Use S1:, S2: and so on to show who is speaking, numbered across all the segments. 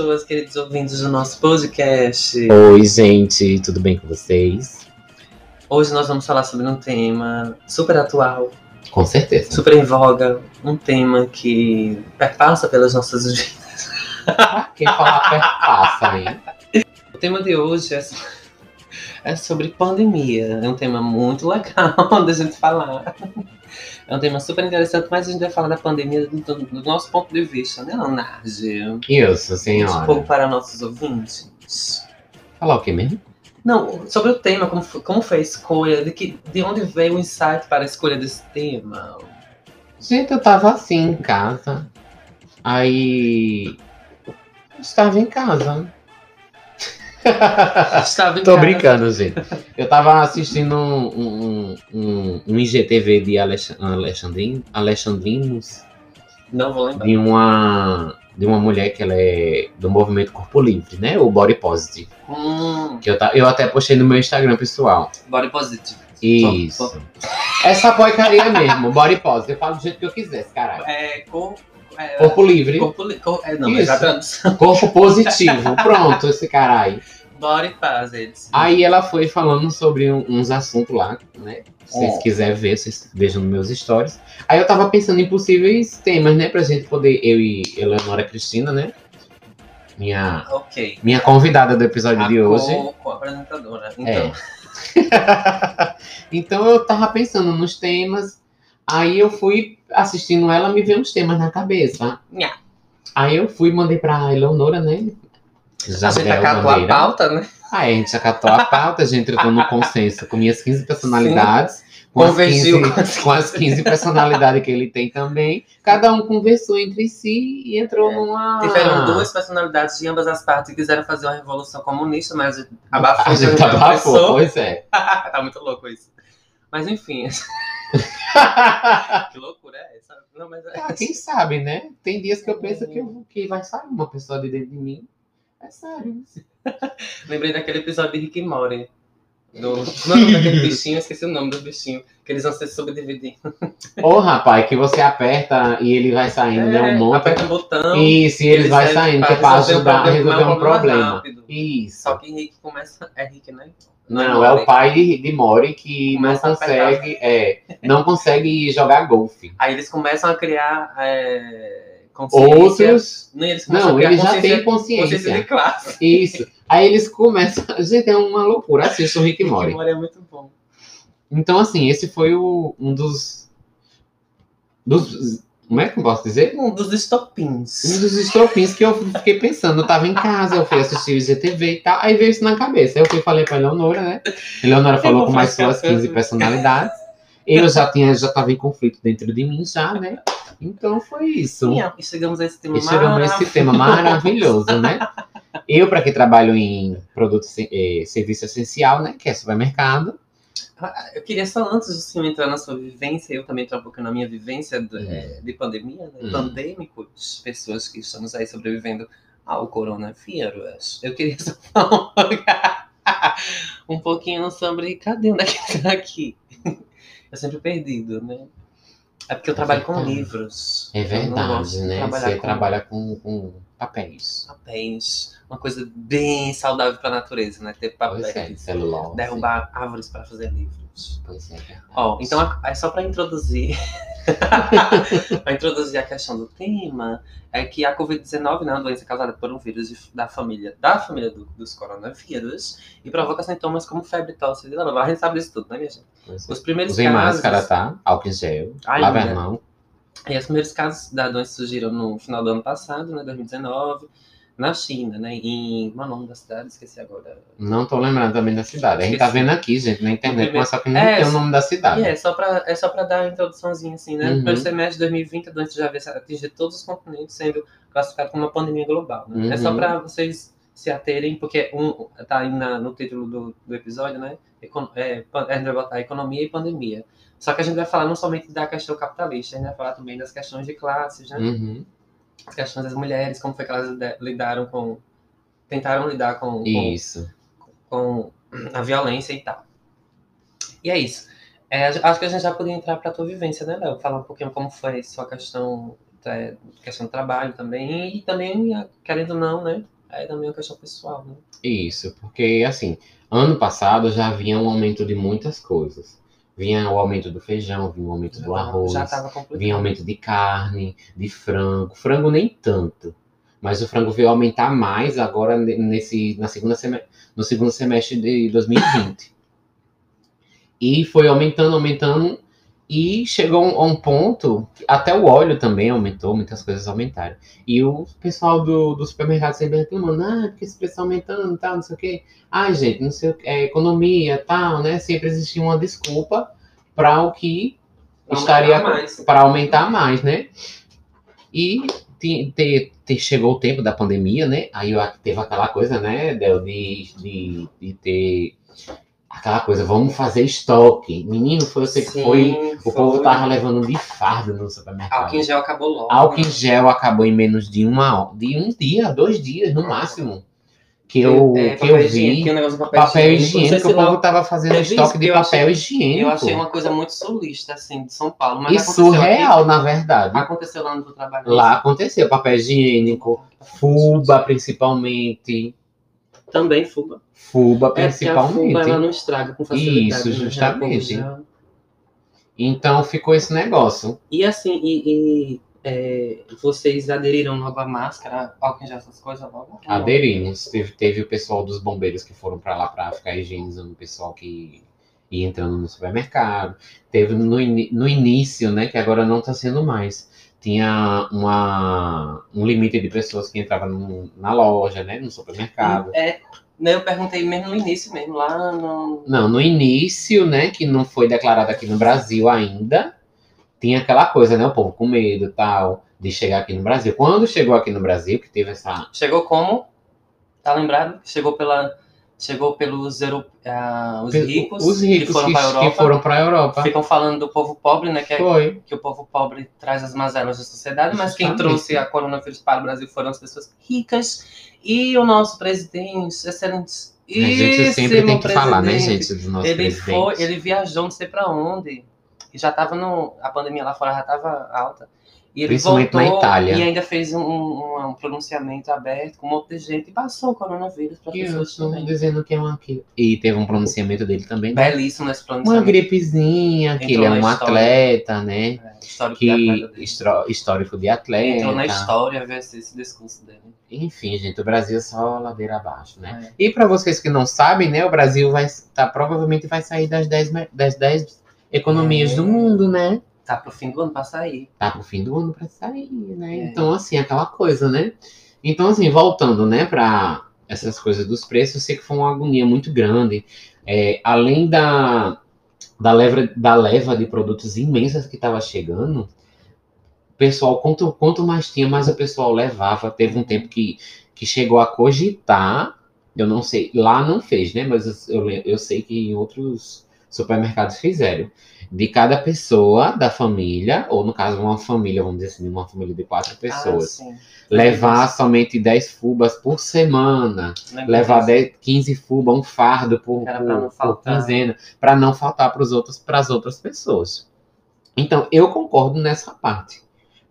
S1: pessoas, queridos ouvintes do nosso podcast.
S2: Oi, gente, tudo bem com vocês?
S1: Hoje nós vamos falar sobre um tema super atual,
S2: Com certeza.
S1: super em voga, um tema que perpassa pelas nossas vidas.
S2: Quem falar perpassa, hein?
S1: O tema de hoje é, é sobre pandemia. É um tema muito legal da gente falar. É um tema super interessante, mas a gente vai falar da pandemia do, do- nosso ponto de vista, né, Leonardo?
S2: Isso,
S1: Um
S2: senhora.
S1: pouco para nossos ouvintes.
S2: Falar o quê mesmo?
S1: Não, sobre o tema, como foi, como foi a escolha, de, que, de onde veio o insight para a escolha desse tema?
S2: Gente, eu tava assim em casa. Aí. Estava em casa.
S1: Estava em
S2: Tô brincando, gente. Eu tava assistindo um, um, um, um IGTV de Alex- Alexandrin, Alexandrinos,
S1: Não vou lembrar.
S2: de uma, de uma mulher que ela é do movimento Corpo Livre, né? O Body Positive.
S1: Hum,
S2: Que eu, ta- eu até postei no meu Instagram pessoal.
S1: body positive.
S2: Isso.
S1: Pô,
S2: Essa porcaria mesmo, Body Positive. Eu falo do jeito que eu quisesse, caralho.
S1: É, corpo. É,
S2: Corpo livre,
S1: corpo, li- cor- é, não,
S2: Isso.
S1: mas
S2: corpo positivo. Pronto, esse caralho.
S1: Body positive.
S2: Aí ela foi falando sobre um- uns assuntos lá, né? Se vocês
S1: É.
S2: quiserem ver, vocês vejam nos meus stories. Aí eu tava pensando em possíveis temas, né? Pra gente poder, eu e Eleonora Cristina, né? Minha,
S1: Ok.
S2: minha convidada do episódio
S1: A
S2: de hoje.
S1: co- co-apresentadora. Então,
S2: É. então eu tava pensando nos temas. Aí eu fui assistindo ela, me veio uns temas na cabeça.
S1: Nha.
S2: Aí eu fui e mandei pra Eleonora, né?
S1: a gente acatou a pauta, né?
S2: Aí a gente acatou a pauta, a gente entrou no consenso com minhas 15 personalidades. Com as,
S1: Convergiu
S2: 15,
S1: com as
S2: com as 15 personalidades que ele tem também. Cada um conversou entre si e entrou
S1: É.
S2: numa.
S1: Tiveram duas personalidades de ambas as partes que quiseram fazer uma revolução comunista, mas a gente abafou.
S2: A gente abafou,
S1: começou.
S2: pois é.
S1: tá muito louco isso. Mas enfim, que loucura é essa? Não, mas é...
S2: Ah, quem sabe, né? Tem dias que eu penso que, eu- que vai sair uma pessoa de dentro de mim. É sério.
S1: Lembrei daquele episódio de Rick e Morty. Do... Não é daquele bichinho, eu esqueci o nome do bichinho. Que eles vão se subdividir.
S2: Ô, rapaz, que você aperta e ele vai saindo, né? Um monte.
S1: aperta o botão.
S2: Isso, e ele vai
S1: serve
S2: saindo, que é pra
S1: um
S2: ajudar a
S1: problema,
S2: resolver um
S1: um problema
S2: problema.
S1: rápido.
S2: Isso.
S1: Só que Rick começa. É Rick, né?
S2: Não, é o pai de, de Mori que não
S1: Começa
S2: consegue, é, não consegue jogar golfe.
S1: Aí eles começam a criar é, consciência.
S2: Outros,
S1: Não, eles
S2: não,
S1: criar
S2: ele já
S1: consciência,
S2: tem
S1: consciência de
S2: consciência.
S1: classe.
S2: Isso. Aí eles começam. Gente, é uma loucura. Assista o Rick e
S1: Rick e
S2: Mori.
S1: É muito bom.
S2: Então, assim, esse foi o, um dos. dos como é que eu posso dizer?
S1: Um dos estopins.
S2: Um dos estropins que eu fiquei pensando. Eu tava em casa, eu fui assistir o IGTV e tal. Aí veio isso na cabeça. Aí eu fui falei pra Eleonora, né? Eleonora falou com mais suas
S1: a coisa.
S2: 15 personalidades. Eu já tinha, já tava em conflito dentro de mim, já, né? Então foi isso.
S1: E chegamos a esse tema
S2: E chegamos a esse tema maravilhoso, né? Eu, para que trabalho em produto eh, serviço essencial, né? Que é supermercado.
S1: Ah, Eu queria só, antes de você entrar na sua vivência, eu também entrar um pouco na minha vivência de,
S2: Hum.
S1: de pandemia, né?
S2: Hum.
S1: pandêmicos, pessoas que estamos aí sobrevivendo ao coronavírus. Eu queria só falar um pouquinho sobre. Cadê? Onde é que tá aqui? Eu sempre perdido, né? É porque eu trabalho com
S2: verdade.
S1: livros.
S2: É verdade,
S1: de
S2: né? Você
S1: com
S2: trabalha com, com papéis.
S1: papéis. Uma coisa bem saudável para a natureza, né? Ter
S2: Pois é,
S1: papéis.
S2: celulose.
S1: derrubar árvores para fazer livros.
S2: Pois é.
S1: Ó, então é só para introduzir. para introduzir a questão do tema, é que a Covid-19 né, é uma doença causada por um vírus de- da família, da família do- dos coronavírus e provoca sintomas como febre, tosse e blá, blá, blá. A gente sabe disso tudo, né, minha gente?
S2: Pois é.
S1: Os primeiros
S2: Usem
S1: casos.
S2: máscara, tá? Álcool em gel. Lava a mão.
S1: E os primeiros casos da doença surgiram no final do ano passado, né, 2019, na China, né? Em. Qual é o nome da cidade? Esqueci agora.
S2: Não tô lembrando também da cidade. A gente tá vendo aqui, gente, na internet,
S1: primeiro-
S2: mas só que não
S1: É,
S2: tem o nome da cidade.
S1: É só pra, é só pra dar a introduçãozinha, assim, né?
S2: Uhum.
S1: Primeiro semestre de 2020, a doença já veio atingir todos os continentes, sendo classificada como uma pandemia global. Né? É só
S2: Uhum.
S1: pra vocês se aterem, porque um, tá aí na- no título do, do episódio, né? Econ- é, pan- a economia e pandemia. Só que a gente vai falar não somente da questão capitalista, a gente vai falar também das questões de classes, né?
S2: Uhum.
S1: As questões das mulheres, como foi que elas lida- lidaram com. tentaram lidar com, com,
S2: Isso.
S1: com a violência e tal. E é isso. É, acho que a gente já podia entrar para a tua vivência, né, Léo? Falar um pouquinho como foi sua questão é, questão do trabalho também, e também, querendo ou não, né? É também uma questão pessoal, né?
S2: Isso, porque assim, ano passado já havia um aumento de muitas coisas. Vinha o aumento do feijão, vinha o aumento
S1: Já
S2: do arroz, vinha aumento de carne, de frango. Frango nem tanto. Mas o frango veio aumentar mais agora ne- nesse, na segunda no segundo semestre de 2020. E foi aumentando, aumentando. E chegou a um ponto, até o óleo também aumentou, muitas coisas aumentaram. E o pessoal do, do supermercado sempre reclamando, ah, porque esse preço tá aumentando e tal, não sei o quê. Ai, gente, não sei o que, é economia tal, né? Sempre existia uma desculpa para o que
S1: Pra
S2: estaria para aumentar mais, né? E te, te- te- chegou o tempo da pandemia, né? Aí teve aquela coisa, né, Del, de, de, de ter aquela coisa, vamos fazer estoque. Menino, foi você que
S1: Sim,
S2: foi. O
S1: foi.
S2: povo tava levando de fardo no supermercado.
S1: Álcool em gel acabou logo.
S2: Álcool em gel acabou em menos de uma de um dia, dois dias no máximo. Que eu,
S1: É,
S2: que eu vi.
S1: negócio de papel,
S2: Papel
S1: higiênico.
S2: Higiênico, o povo tava fazendo
S1: Teve
S2: estoque de papel
S1: achei-
S2: higiênico.
S1: Eu achei uma coisa muito sulista, assim, de São Paulo. Mas
S2: E surreal,
S1: aqui.
S2: na verdade.
S1: Aconteceu lá no trabalho.
S2: Lá aconteceu papel higiênico, Fuba principalmente.
S1: Também Fuba.
S2: Fuba
S1: É porque a
S2: principalmente.
S1: Fuba ela não estraga com facilidade.
S2: Isso,
S1: né?
S2: justamente.
S1: Já-
S2: Então ficou esse negócio.
S1: E assim, e, e, é, vocês aderiram logo à máscara, álcool gel, essas coisas logo?
S2: Aderimos. Teve, teve o pessoal dos bombeiros que foram pra lá pra ficar higienizando o pessoal que ia entrando no supermercado. Teve no, ini- no início, né, que agora não tá sendo mais. Tinha uma, um limite de pessoas que entravam na loja, né, no supermercado.
S1: É, né, eu perguntei mesmo no início mesmo, lá no.
S2: Não, no início, né, que não foi declarado aqui no Brasil ainda, tinha aquela coisa, né, o povo com medo e tal, de chegar aqui no Brasil. Quando chegou aqui no Brasil, que teve essa.
S1: Chegou como? Tá lembrado? Chegou pela. Chegou pelos euro, ah, os ricos,
S2: os ricos
S1: que foram para a Europa.
S2: que foram pra Europa.
S1: Ficam falando do povo pobre, né? Que, é- que o povo pobre traz as mazelas da sociedade, mas quem
S2: Justamente.
S1: trouxe a coronavírus para o Brasil foram as pessoas ricas e o nosso presidente, excelente.
S2: a gente sempre tem que falar, né, gente, dos nossos
S1: Ele
S2: presidentes.
S1: foi, ele viajou não sei pra onde. E já tava no. A pandemia lá fora já tava alta. E ele
S2: Principalmente
S1: voltou
S2: na Itália.
S1: e ainda fez um, um- um pronunciamento aberto com um monte de gente e passou o coronavírus para
S2: E eu
S1: pessoas
S2: estou
S1: também.
S2: dizendo que é uma. E teve um pronunciamento dele também. né?
S1: Belíssimo nesse
S2: Uma
S1: pronunciamento.
S2: gripezinha, que ele é
S1: Entrou
S2: um
S1: história.
S2: atleta, né?
S1: É, histórico de
S2: Que histro- histórico de atleta.
S1: Entrou na história ver esse, esse discurso dele.
S2: Enfim, gente, o Brasil é só ladeira abaixo, né?
S1: É.
S2: E para vocês que não sabem, né, o Brasil vai tá, provavelmente vai sair das 10, me- das 10 economias
S1: É.
S2: do mundo, né?
S1: Tá pro fim do ano pra sair.
S2: Tá pro fim do ano para sair, né?
S1: É.
S2: Então, assim, aquela coisa, né? Então, assim, voltando, né, para essas coisas dos preços, eu sei que foi uma agonia muito grande. É, além da, da, leva, da leva de produtos imensas que estava chegando, o pessoal, quanto, quanto mais tinha, mais o pessoal levava. Teve um tempo que, que chegou a cogitar, eu não sei, lá não fez, né? Mas eu, eu sei que em outros supermercados fizeram. De cada pessoa da família, ou no caso, uma família, vamos dizer assim, uma família de quatro pessoas,
S1: Ah, sim.
S2: levar somente 10 fubas por semana levar
S1: disso.
S2: 10, 15 fuba, um fardo por, por, quinzena, para não faltar para as outras pessoas. Então, eu concordo nessa parte.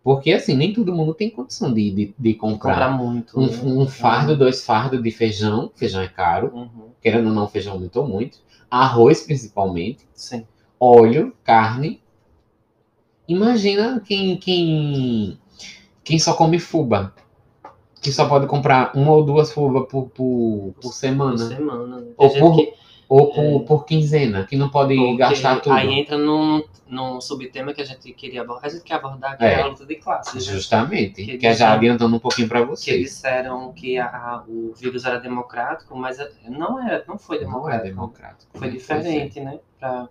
S2: Porque, assim, nem todo mundo tem condição de, de, de
S1: Comprar
S2: comprar
S1: muito.
S2: um,
S1: né?
S2: um fardo, dois fardos de feijão, feijão é caro,
S1: Uhum.
S2: querendo ou não, feijão aumentou muito, arroz principalmente,
S1: Sim.
S2: Óleo, carne. Imagina quem, quem, quem só come fuba, que só pode comprar uma ou duas fubas por, por, por
S1: Por
S2: semana.
S1: semana. Né?
S2: Ou por-
S1: que-
S2: Ou por,
S1: É.
S2: por quinzena, que não pode gastar tudo.
S1: Aí entra num, num subtema que a gente queria abordar. A gente quer abordar, que é,
S2: É.
S1: a luta de classes. né?
S2: Justamente.
S1: Que
S2: Que, é já
S1: disseram-
S2: adiantando um pouquinho
S1: Que
S2: vocês.
S1: disseram que a- o vírus era democrático, mas é- não, é, não foi
S2: Não é
S1: democrático.
S2: democrático.
S1: Foi
S2: né?
S1: diferente, né? Pra,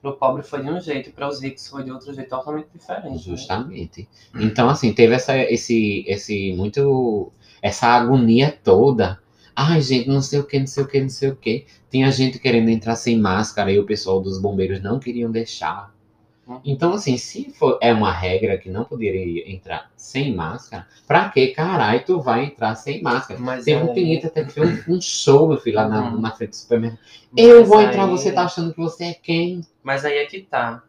S1: pro pobre foi de um jeito, para os ricos foi de outro jeito totalmente diferente. né?
S2: Justamente. Então, assim, teve essa, esse, esse muito. Essa agonia toda. Ai, gente, não sei o que, não sei o que, não sei o que. Tinha gente querendo entrar sem máscara e o pessoal dos bombeiros não queriam deixar.
S1: Uhum.
S2: Então, assim, se for, é uma regra que não poderia entrar sem máscara, pra que caralho tu vai entrar sem máscara?
S1: Mas
S2: Teve um
S1: aí-
S2: cliente até que fez um, um show, meu filho, lá na,
S1: Uhum.
S2: na frente do supermercado. Eu
S1: mas
S2: vou entrar,
S1: aí-
S2: você tá achando que você é quem?
S1: Mas aí é que tá.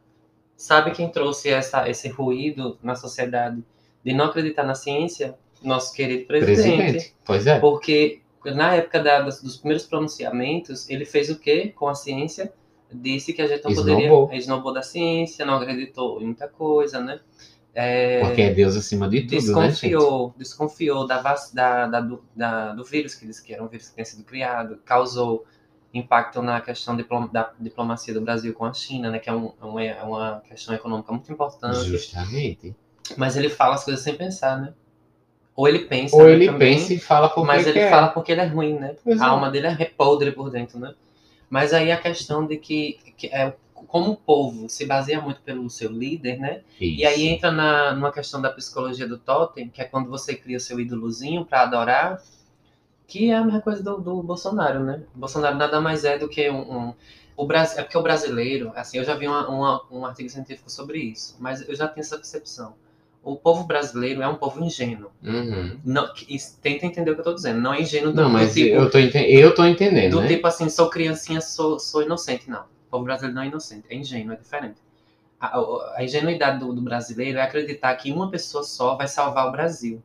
S1: Sabe quem trouxe essa, esse ruído na sociedade de não acreditar na ciência, nosso querido presidente.
S2: Presidente. Pois é.
S1: Porque na época da- dos primeiros pronunciamentos, ele fez o quê com a ciência? Disse que a gente não
S2: Esnobou.
S1: poderia. Esnobou da ciência, não acreditou em muita coisa, né? É,
S2: Porque é Deus acima de tudo, né,
S1: desconfiou, desconfiou da, da, da- do, da- do vírus, que disse que era um vírus que tinha sido criado, causou impacto na questão da diplomacia do Brasil com a China, né? Que é, um- uma, é uma questão econômica muito importante.
S2: Justamente.
S1: Mas ele fala as coisas sem pensar, né? Ou ele pensa,
S2: Ou
S1: né,
S2: ele
S1: também,
S2: pensa e fala porque
S1: mas ele
S2: quer.
S1: fala porque ele é ruim, né?
S2: Pois é.
S1: A alma dele é podre por dentro, né? Mas aí a questão de que, que é, como o povo se baseia muito pelo seu líder, né? E aí
S2: Isso.
S1: entra na, numa questão da psicologia do totem, que é quando você cria o seu ídolozinho para adorar, que é a mesma coisa do, do Bolsonaro, né? O Bolsonaro nada mais é do que um... um- o Brasil, é porque o brasileiro, assim, eu já vi uma- uma- um artigo científico sobre isso, mas eu já tenho essa percepção. O povo brasileiro é um povo ingênuo.
S2: Uhum.
S1: Não, tenta entender o que eu tô dizendo. Não é ingênuo do,
S2: Não,
S1: do
S2: mas
S1: tipo,
S2: eu, tô eu tô entendendo,
S1: do
S2: né?
S1: tipo assim, sou criancinha, sou, sou inocente. Não. O povo brasileiro não é inocente, é ingênuo, é diferente. A, a- a ingenuidade do, do brasileiro é acreditar que uma pessoa só vai salvar o Brasil.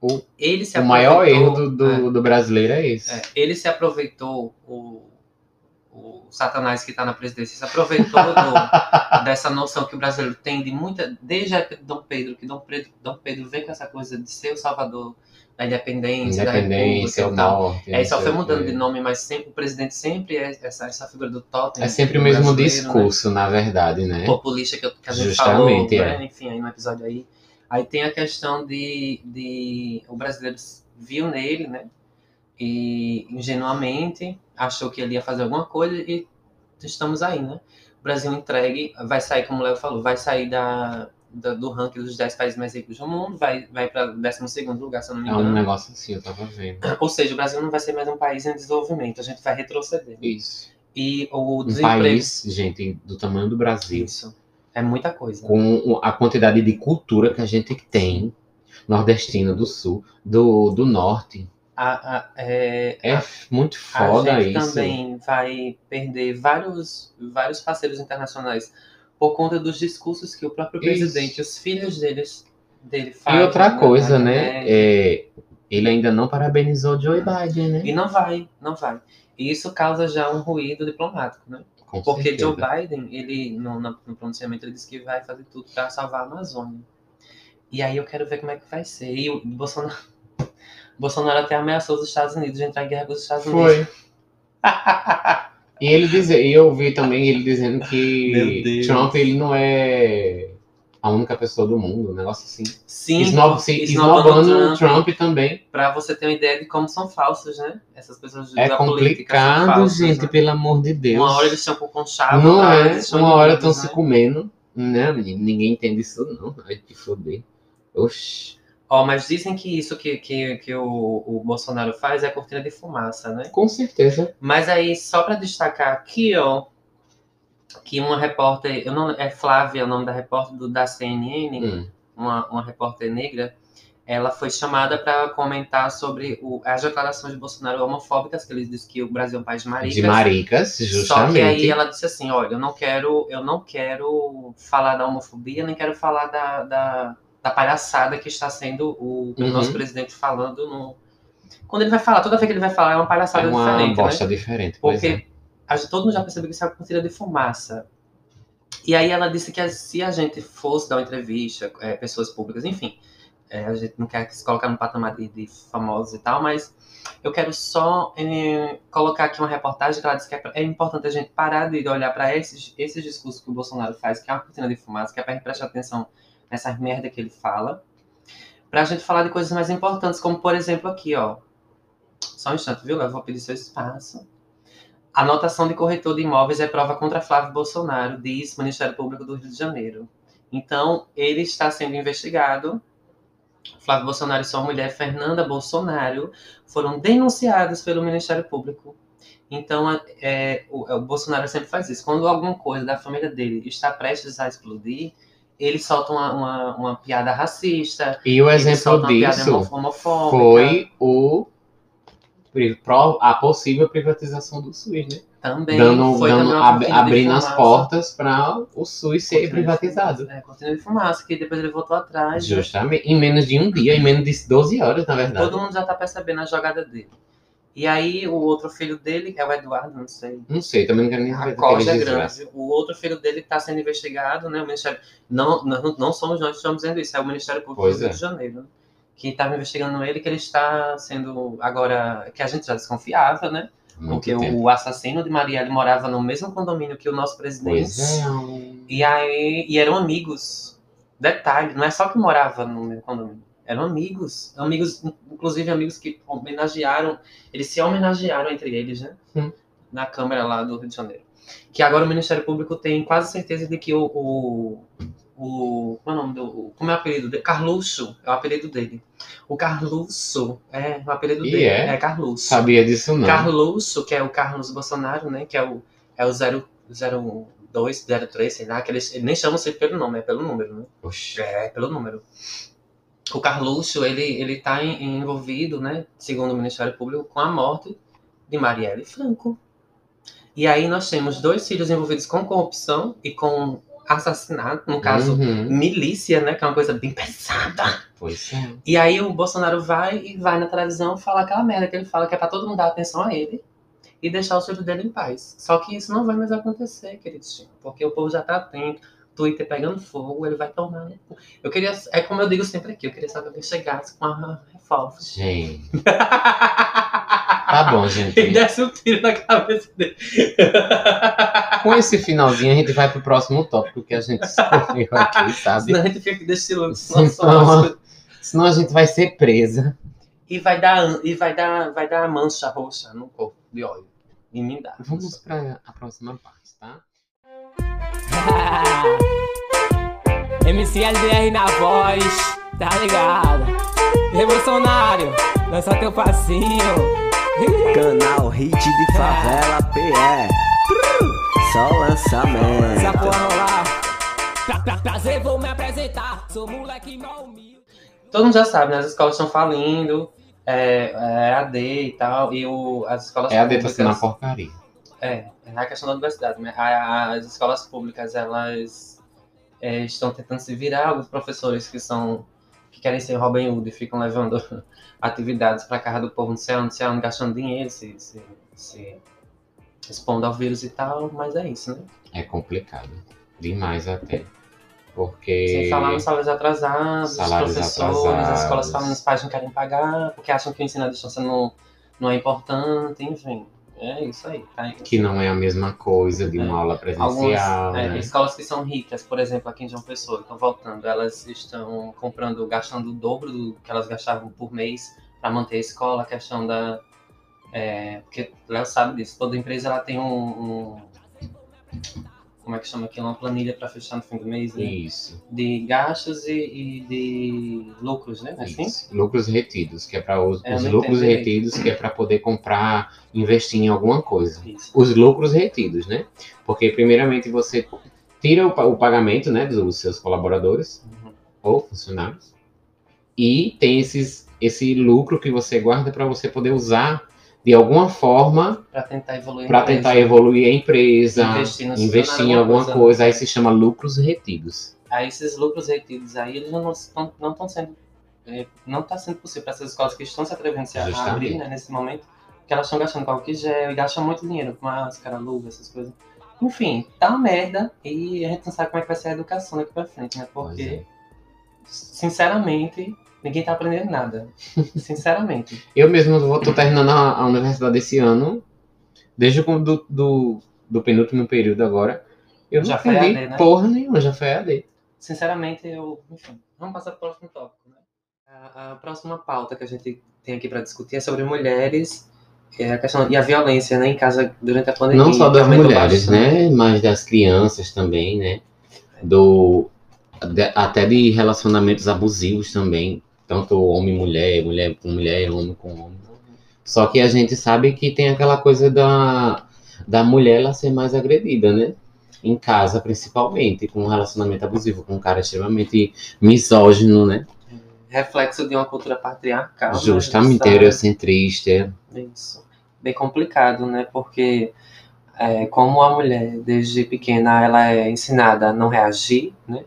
S2: O-
S1: ele se
S2: O maior erro do, do, do brasileiro é esse.
S1: é, ele se aproveitou, o, o Satanás que está na presidência, se aproveitou do- dessa noção que o brasileiro tem de muita. Desde a época de Dom Pedro, que Dom Pedro, Dom Pedro vem com essa coisa de ser o salvador da independência, da
S2: Independência,
S1: república
S2: o
S1: e tal.
S2: norte.
S1: É, só foi mudando
S2: quê.
S1: de nome, mas sempre, o presidente sempre é essa, essa figura do totem.
S2: É sempre o mesmo
S1: brasileiro,
S2: discurso, na verdade,
S1: Né?
S2: né?
S1: Populista que, que a gente
S2: Justamente,
S1: falou,
S2: é.
S1: né? enfim, aí no episódio aí. Aí tem a questão de, de o brasileiro viu nele, né? E ingenuamente achou que ele ia fazer alguma coisa e estamos aí, né? O Brasil entregue, vai sair, como o Léo falou, vai sair da, da- do ranking dos 10 países mais ricos do mundo, vai, vai para 12 lugar, se eu não me
S2: É
S1: engano.
S2: um negócio assim, eu tava vendo.
S1: Ou seja, o Brasil não vai ser mais um país em desenvolvimento, a gente vai retroceder.
S2: Isso.
S1: E o
S2: Um
S1: desemprego.
S2: país, gente, do tamanho do Brasil,
S1: Isso. É muita coisa.
S2: com a quantidade de cultura que a gente tem, nordestina do sul, do, do norte,
S1: A, a- é,
S2: é muito
S1: a
S2: foda
S1: gente
S2: isso.
S1: também vai perder vários, vários parceiros internacionais por conta dos discursos que o próprio
S2: Isso.
S1: presidente, os filhos deles, dele
S2: E
S1: fazem.
S2: outra
S1: na-
S2: coisa, né?
S1: internet.
S2: É, ele ainda não parabenizou Joe Biden, né?
S1: E não vai, não vai. E isso causa já um ruído diplomático, né?
S2: Com
S1: Porque
S2: certeza.
S1: Joe Biden, ele, no, no pronunciamento, ele disse que vai fazer tudo para salvar a Amazônia. E aí eu quero ver como é que vai ser. E o Bolsonaro, Bolsonaro até ameaçou os Estados Unidos de entrar em guerra com os Estados Unidos.
S2: Foi. E ele dizer, e eu vi também ele dizendo que. Trump ele não é a única pessoa do mundo, um negócio assim.
S1: Sim,
S2: Esnob, se-
S1: esnobando Trump.
S2: Trump também.
S1: Pra você ter uma ideia de como são falsos, né? Essas pessoas
S2: É
S1: da política são
S2: complicado,
S1: falsas,
S2: gente,
S1: né?
S2: pelo amor de Deus.
S1: Uma hora eles estão com conchavo,
S2: Não
S1: hora
S2: é, uma hora estão
S1: inimigos,
S2: se
S1: né?
S2: comendo. Né? Ninguém entende isso, não. Ai, que foder. Oxi.
S1: Ó, mas dizem que isso que, que, que o, o Bolsonaro faz é cortina de fumaça, né?
S2: Com certeza.
S1: Mas aí, só pra destacar aqui, ó, que uma repórter, eu não, é Flávia o nome da repórter do, da CNN,
S2: Hum.
S1: uma, uma repórter negra, ela foi chamada para comentar sobre o, as declarações de Bolsonaro homofóbicas, que ele disse que o Brasil é um país de maricas.
S2: De maricas,
S1: Só
S2: justamente.
S1: que aí ela disse assim, olha, eu não quero, eu não quero falar da homofobia, nem quero falar da, da, da palhaçada que está sendo o, o
S2: Uhum.
S1: nosso presidente falando no. Quando ele vai falar, toda vez que ele vai falar é uma
S2: é
S1: palhaçada
S2: uma
S1: diferente, né?
S2: bosta diferente. Pois é.
S1: Porque a todo mundo já percebeu que isso é uma cortina de fumaça. E aí ela disse que se a gente fosse dar uma entrevista, é, pessoas públicas, enfim, é, a gente não quer se colocar no patamar de, de famosos e tal, mas eu quero só é, colocar aqui uma reportagem que ela disse que é, é importante a gente parar de olhar para esses, esses discursos que o Bolsonaro faz, que é uma cortina de fumaça, que é gente prestar atenção nessa merda que ele fala, pra gente falar de coisas mais importantes, como por exemplo aqui, ó. Só um instante, viu? Eu vou pedir seu espaço. Anotação de corretor de imóveis é prova contra Flávio Bolsonaro, diz Ministério Público do Rio de Janeiro. Então, ele está sendo investigado. Flávio Bolsonaro e sua mulher, Fernanda Bolsonaro, foram denunciados pelo Ministério Público. Então, é, o, o Bolsonaro sempre faz isso. Quando alguma coisa da família dele está prestes a explodir, ele solta uma, uma, uma piada racista,
S2: E o exemplo disso foi o a possível privatização do SUS, né?
S1: Também
S2: dando, dando ab-
S1: de
S2: abrindo as portas para o SUS ser
S1: Cortina de
S2: privatizado.
S1: fumaça. É, cortina de fumaça, que depois ele voltou atrás. né?
S2: Justamente, em menos de um dia, em menos de 12 horas, na verdade.
S1: Todo mundo já tá percebendo a jogada dele. E aí, o outro filho dele, é o Eduardo, não sei.
S2: Não sei, também não quero nem
S1: A corda é grande. O outro filho dele está sendo investigado, né? O Ministério. Não, não, não somos nós que estamos dizendo isso, é o Ministério Público
S2: Pois
S1: do Rio
S2: é.
S1: de Janeiro. Que estava investigando ele, que ele está sendo. Agora, que a gente já desconfiava, né?
S2: Muito
S1: Porque
S2: tempo.
S1: o assassino de Marielle morava no mesmo condomínio que o nosso presidente.
S2: É.
S1: E aí. E eram amigos. Detalhe, não é só que morava no mesmo condomínio. Eram amigos. Amigos, inclusive amigos que homenagearam. Eles se homenagearam entre eles, né?
S2: Hum.
S1: Na Câmara lá do Rio de Janeiro. Que agora o Ministério Público tem quase certeza de que o. o o como é o nome do. Como é o apelido dele? Carluxo é o apelido dele. O Carluxo é o apelido
S2: E
S1: dele.
S2: é?
S1: É Carluxo.
S2: Sabia disso não.
S1: Carluxo, que é o Carlos Bolsonaro, né? Que é o, é o 02, 03, sei lá, que eles, eles nem chamam sempre pelo nome, é pelo número, né?
S2: Oxi.
S1: É, pelo número. O Carluxo, ele, ele tá em- envolvido, né, segundo o Ministério Público, com a morte de Marielle Franco. E aí nós temos dois filhos envolvidos com corrupção e com assassinato, no caso,
S2: Uhum.
S1: milícia, né, que é uma coisa bem pesada.
S2: Pois é.
S1: E aí o Bolsonaro vai e vai na televisão falar aquela merda que ele fala que é pra todo mundo dar atenção a ele e deixar os filhos dele em paz. Só que isso não vai mais acontecer, queridos, porque o povo já tá atento, Twitter pegando fogo, ele vai tomar. Eu queria, é como eu digo sempre aqui, eu queria saber que chegasse com a revólver.
S2: Gente. Tá bom,
S1: e
S2: gente.
S1: desse um tiro na cabeça dele.
S2: Com esse finalzinho, a gente vai pro próximo tópico que a gente escolheu aqui, sabe?
S1: Senão a gente fica aqui destilando
S2: Senão- Senão a gente vai ser presa.
S1: E vai dar, e vai dar, vai dar mancha roxa no corpo de óleo. E me dá.
S2: Vamos pra a próxima parte, tá?
S3: MCLDR na voz, tá ligado? Revolucionário, lança teu passinho.
S4: Canal Hit de Favela PE. Só
S3: Essa
S4: lançamento.
S3: porra rolar. Pra, pra, prazer, vou me apresentar. Sou moleque mal humilde.
S1: Todo mundo já sabe, né? As escolas estão falindo, é, é AD e tal, e o, as escolas
S2: É a deta
S1: públicas...
S2: na porcaria.
S1: É a questão da universidade, né? As escolas públicas, elas é, estão tentando se virar, alguns professores que são que querem ser Robin Hood e ficam levando atividades para casa do povo, não sei onde, não sei onde, gastando dinheiro, se, se, se expondo ao vírus e tal, mas é isso, né?
S2: É complicado. Demais até. Porque.
S1: Sem falar nos salários atrasados, os
S2: Salários
S1: professores,
S2: atrasados.
S1: as escolas falando os pais não querem pagar, porque acham que o ensino à distância não, não é importante, enfim. É isso aí. Tá?
S2: Que não é a mesma coisa de uma
S1: É.
S2: aula presencial,
S1: é,
S2: né?
S1: escolas que são ricas, por exemplo, aqui em João Pessoa, estão voltando, elas estão comprando, gastando o dobro do que elas gastavam por mês para manter a escola, a questão da. É, porque Léo sabe disso, toda empresa ela tem um. um- como é que chama aquilo? Uma planilha para fechar no fim do mês, né?
S2: Isso.
S1: De gastos e, e de lucros, né? Assim?
S2: Isso. Lucros retidos, que é para os,
S1: É,
S2: os lucros retidos, que é para poder comprar, investir em alguma coisa.
S1: Isso.
S2: Os lucros retidos, né? Porque primeiramente você tira o, o pagamento, né, dos seus colaboradores
S1: Uhum.
S2: ou funcionários e tem esses esse lucro que você guarda para você poder usar de alguma forma
S1: Para tentar evoluir. a
S2: para
S1: empresa.
S2: tentar evoluir a empresa,
S1: Investir no
S2: investir em alguma coisa.
S1: coisa.
S2: Aí se chama lucros retidos.
S1: Aí esses lucros retidos aí, eles não estão não estão sendo. é, não está sendo possível para essas escolas que estão se atrevendo a abrir né, nesse momento, que elas estão gastando com álcool gel e gastam muito dinheiro com máscara, luva, essas coisas. Enfim, tá uma merda e a gente não sabe como é que vai ser a educação daqui pra frente, né? Porque,
S2: é.
S1: sinceramente, ninguém tá aprendendo nada. sinceramente.
S2: Eu mesmo vou, tô terminando a, a universidade esse ano, desde o do, do, do penúltimo período agora. Eu não
S1: Já foi
S2: aprendi
S1: AD, né?
S2: porra nenhuma, já foi AD.
S1: Sinceramente, eu. Enfim, vamos passar para o próximo tópico. Né? A, a próxima pauta que a gente tem aqui para discutir é sobre mulheres é a questão, e a violência né, em casa durante a pandemia.
S2: Não só das mulheres, né? Mas das crianças também, né? Do, de- até de relacionamentos abusivos também. Tanto homem e mulher, mulher com mulher, homem com homem. Só que a gente sabe que tem aquela coisa da, da mulher ela ser mais agredida, né? Em casa, principalmente, com um relacionamento abusivo, com um cara extremamente misógino, né?
S1: Reflexo de uma cultura patriarcal. né,
S2: Justamente
S1: sabe?
S2: eurocentrista.
S1: Isso. Bem complicado, né? Porque é, como a mulher, desde pequena, ela é ensinada a não reagir, né?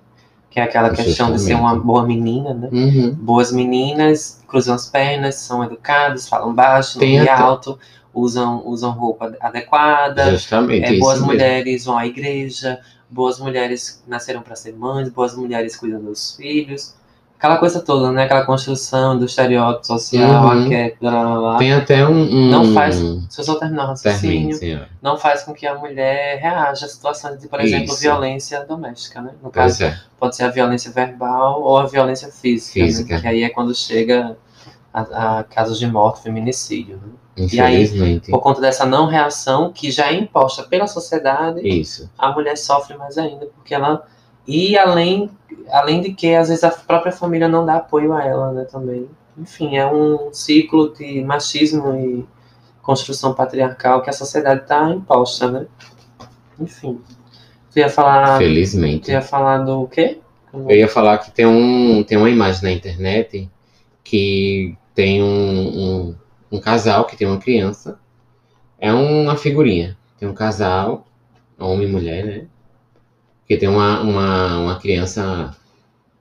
S1: Que é aquela questão de ser uma boa menina, né?
S2: Uhum.
S1: Boas meninas cruzam as pernas, são educadas, falam baixo, não e alto, usam, usam roupa adequada.
S2: Justamente.
S1: É,
S2: isso
S1: boas
S2: mesmo.
S1: mulheres vão à igreja, boas mulheres nasceram para ser mães, boas mulheres cuidam dos filhos. Aquela coisa toda, né? Aquela construção do estereótipo social,
S2: Uhum.
S1: a que, blá, blá, blá.
S2: Tem até um. um
S1: Não faz- Se eu só terminar o
S2: Termine,
S1: raciocínio,
S2: senhora.
S1: não faz com que a mulher reaja a situações de, por exemplo,
S2: Isso.
S1: violência doméstica, né? No caso,
S2: é.
S1: pode ser a violência verbal ou a violência física,
S2: Física.
S1: Né? que aí é quando chega a, a casos de morte, feminicídio, né?
S2: Infelizmente.
S1: Por conta dessa não reação que já é imposta pela sociedade,
S2: Isso.
S1: a mulher sofre mais ainda, porque ela e além além de que às vezes a própria família não dá apoio a ela, né, também. Enfim, é um ciclo de machismo e construção patriarcal que a sociedade está imposta, né? Enfim. Tu ia falar, tu
S2: Felizmente.
S1: ia falar do quê?
S2: Eu ia falar que tem, um, tem uma imagem na internet que tem um, um, um casal que tem uma criança. É uma figurinha. Tem um casal, homem e mulher, né? Que tem uma, uma, uma criança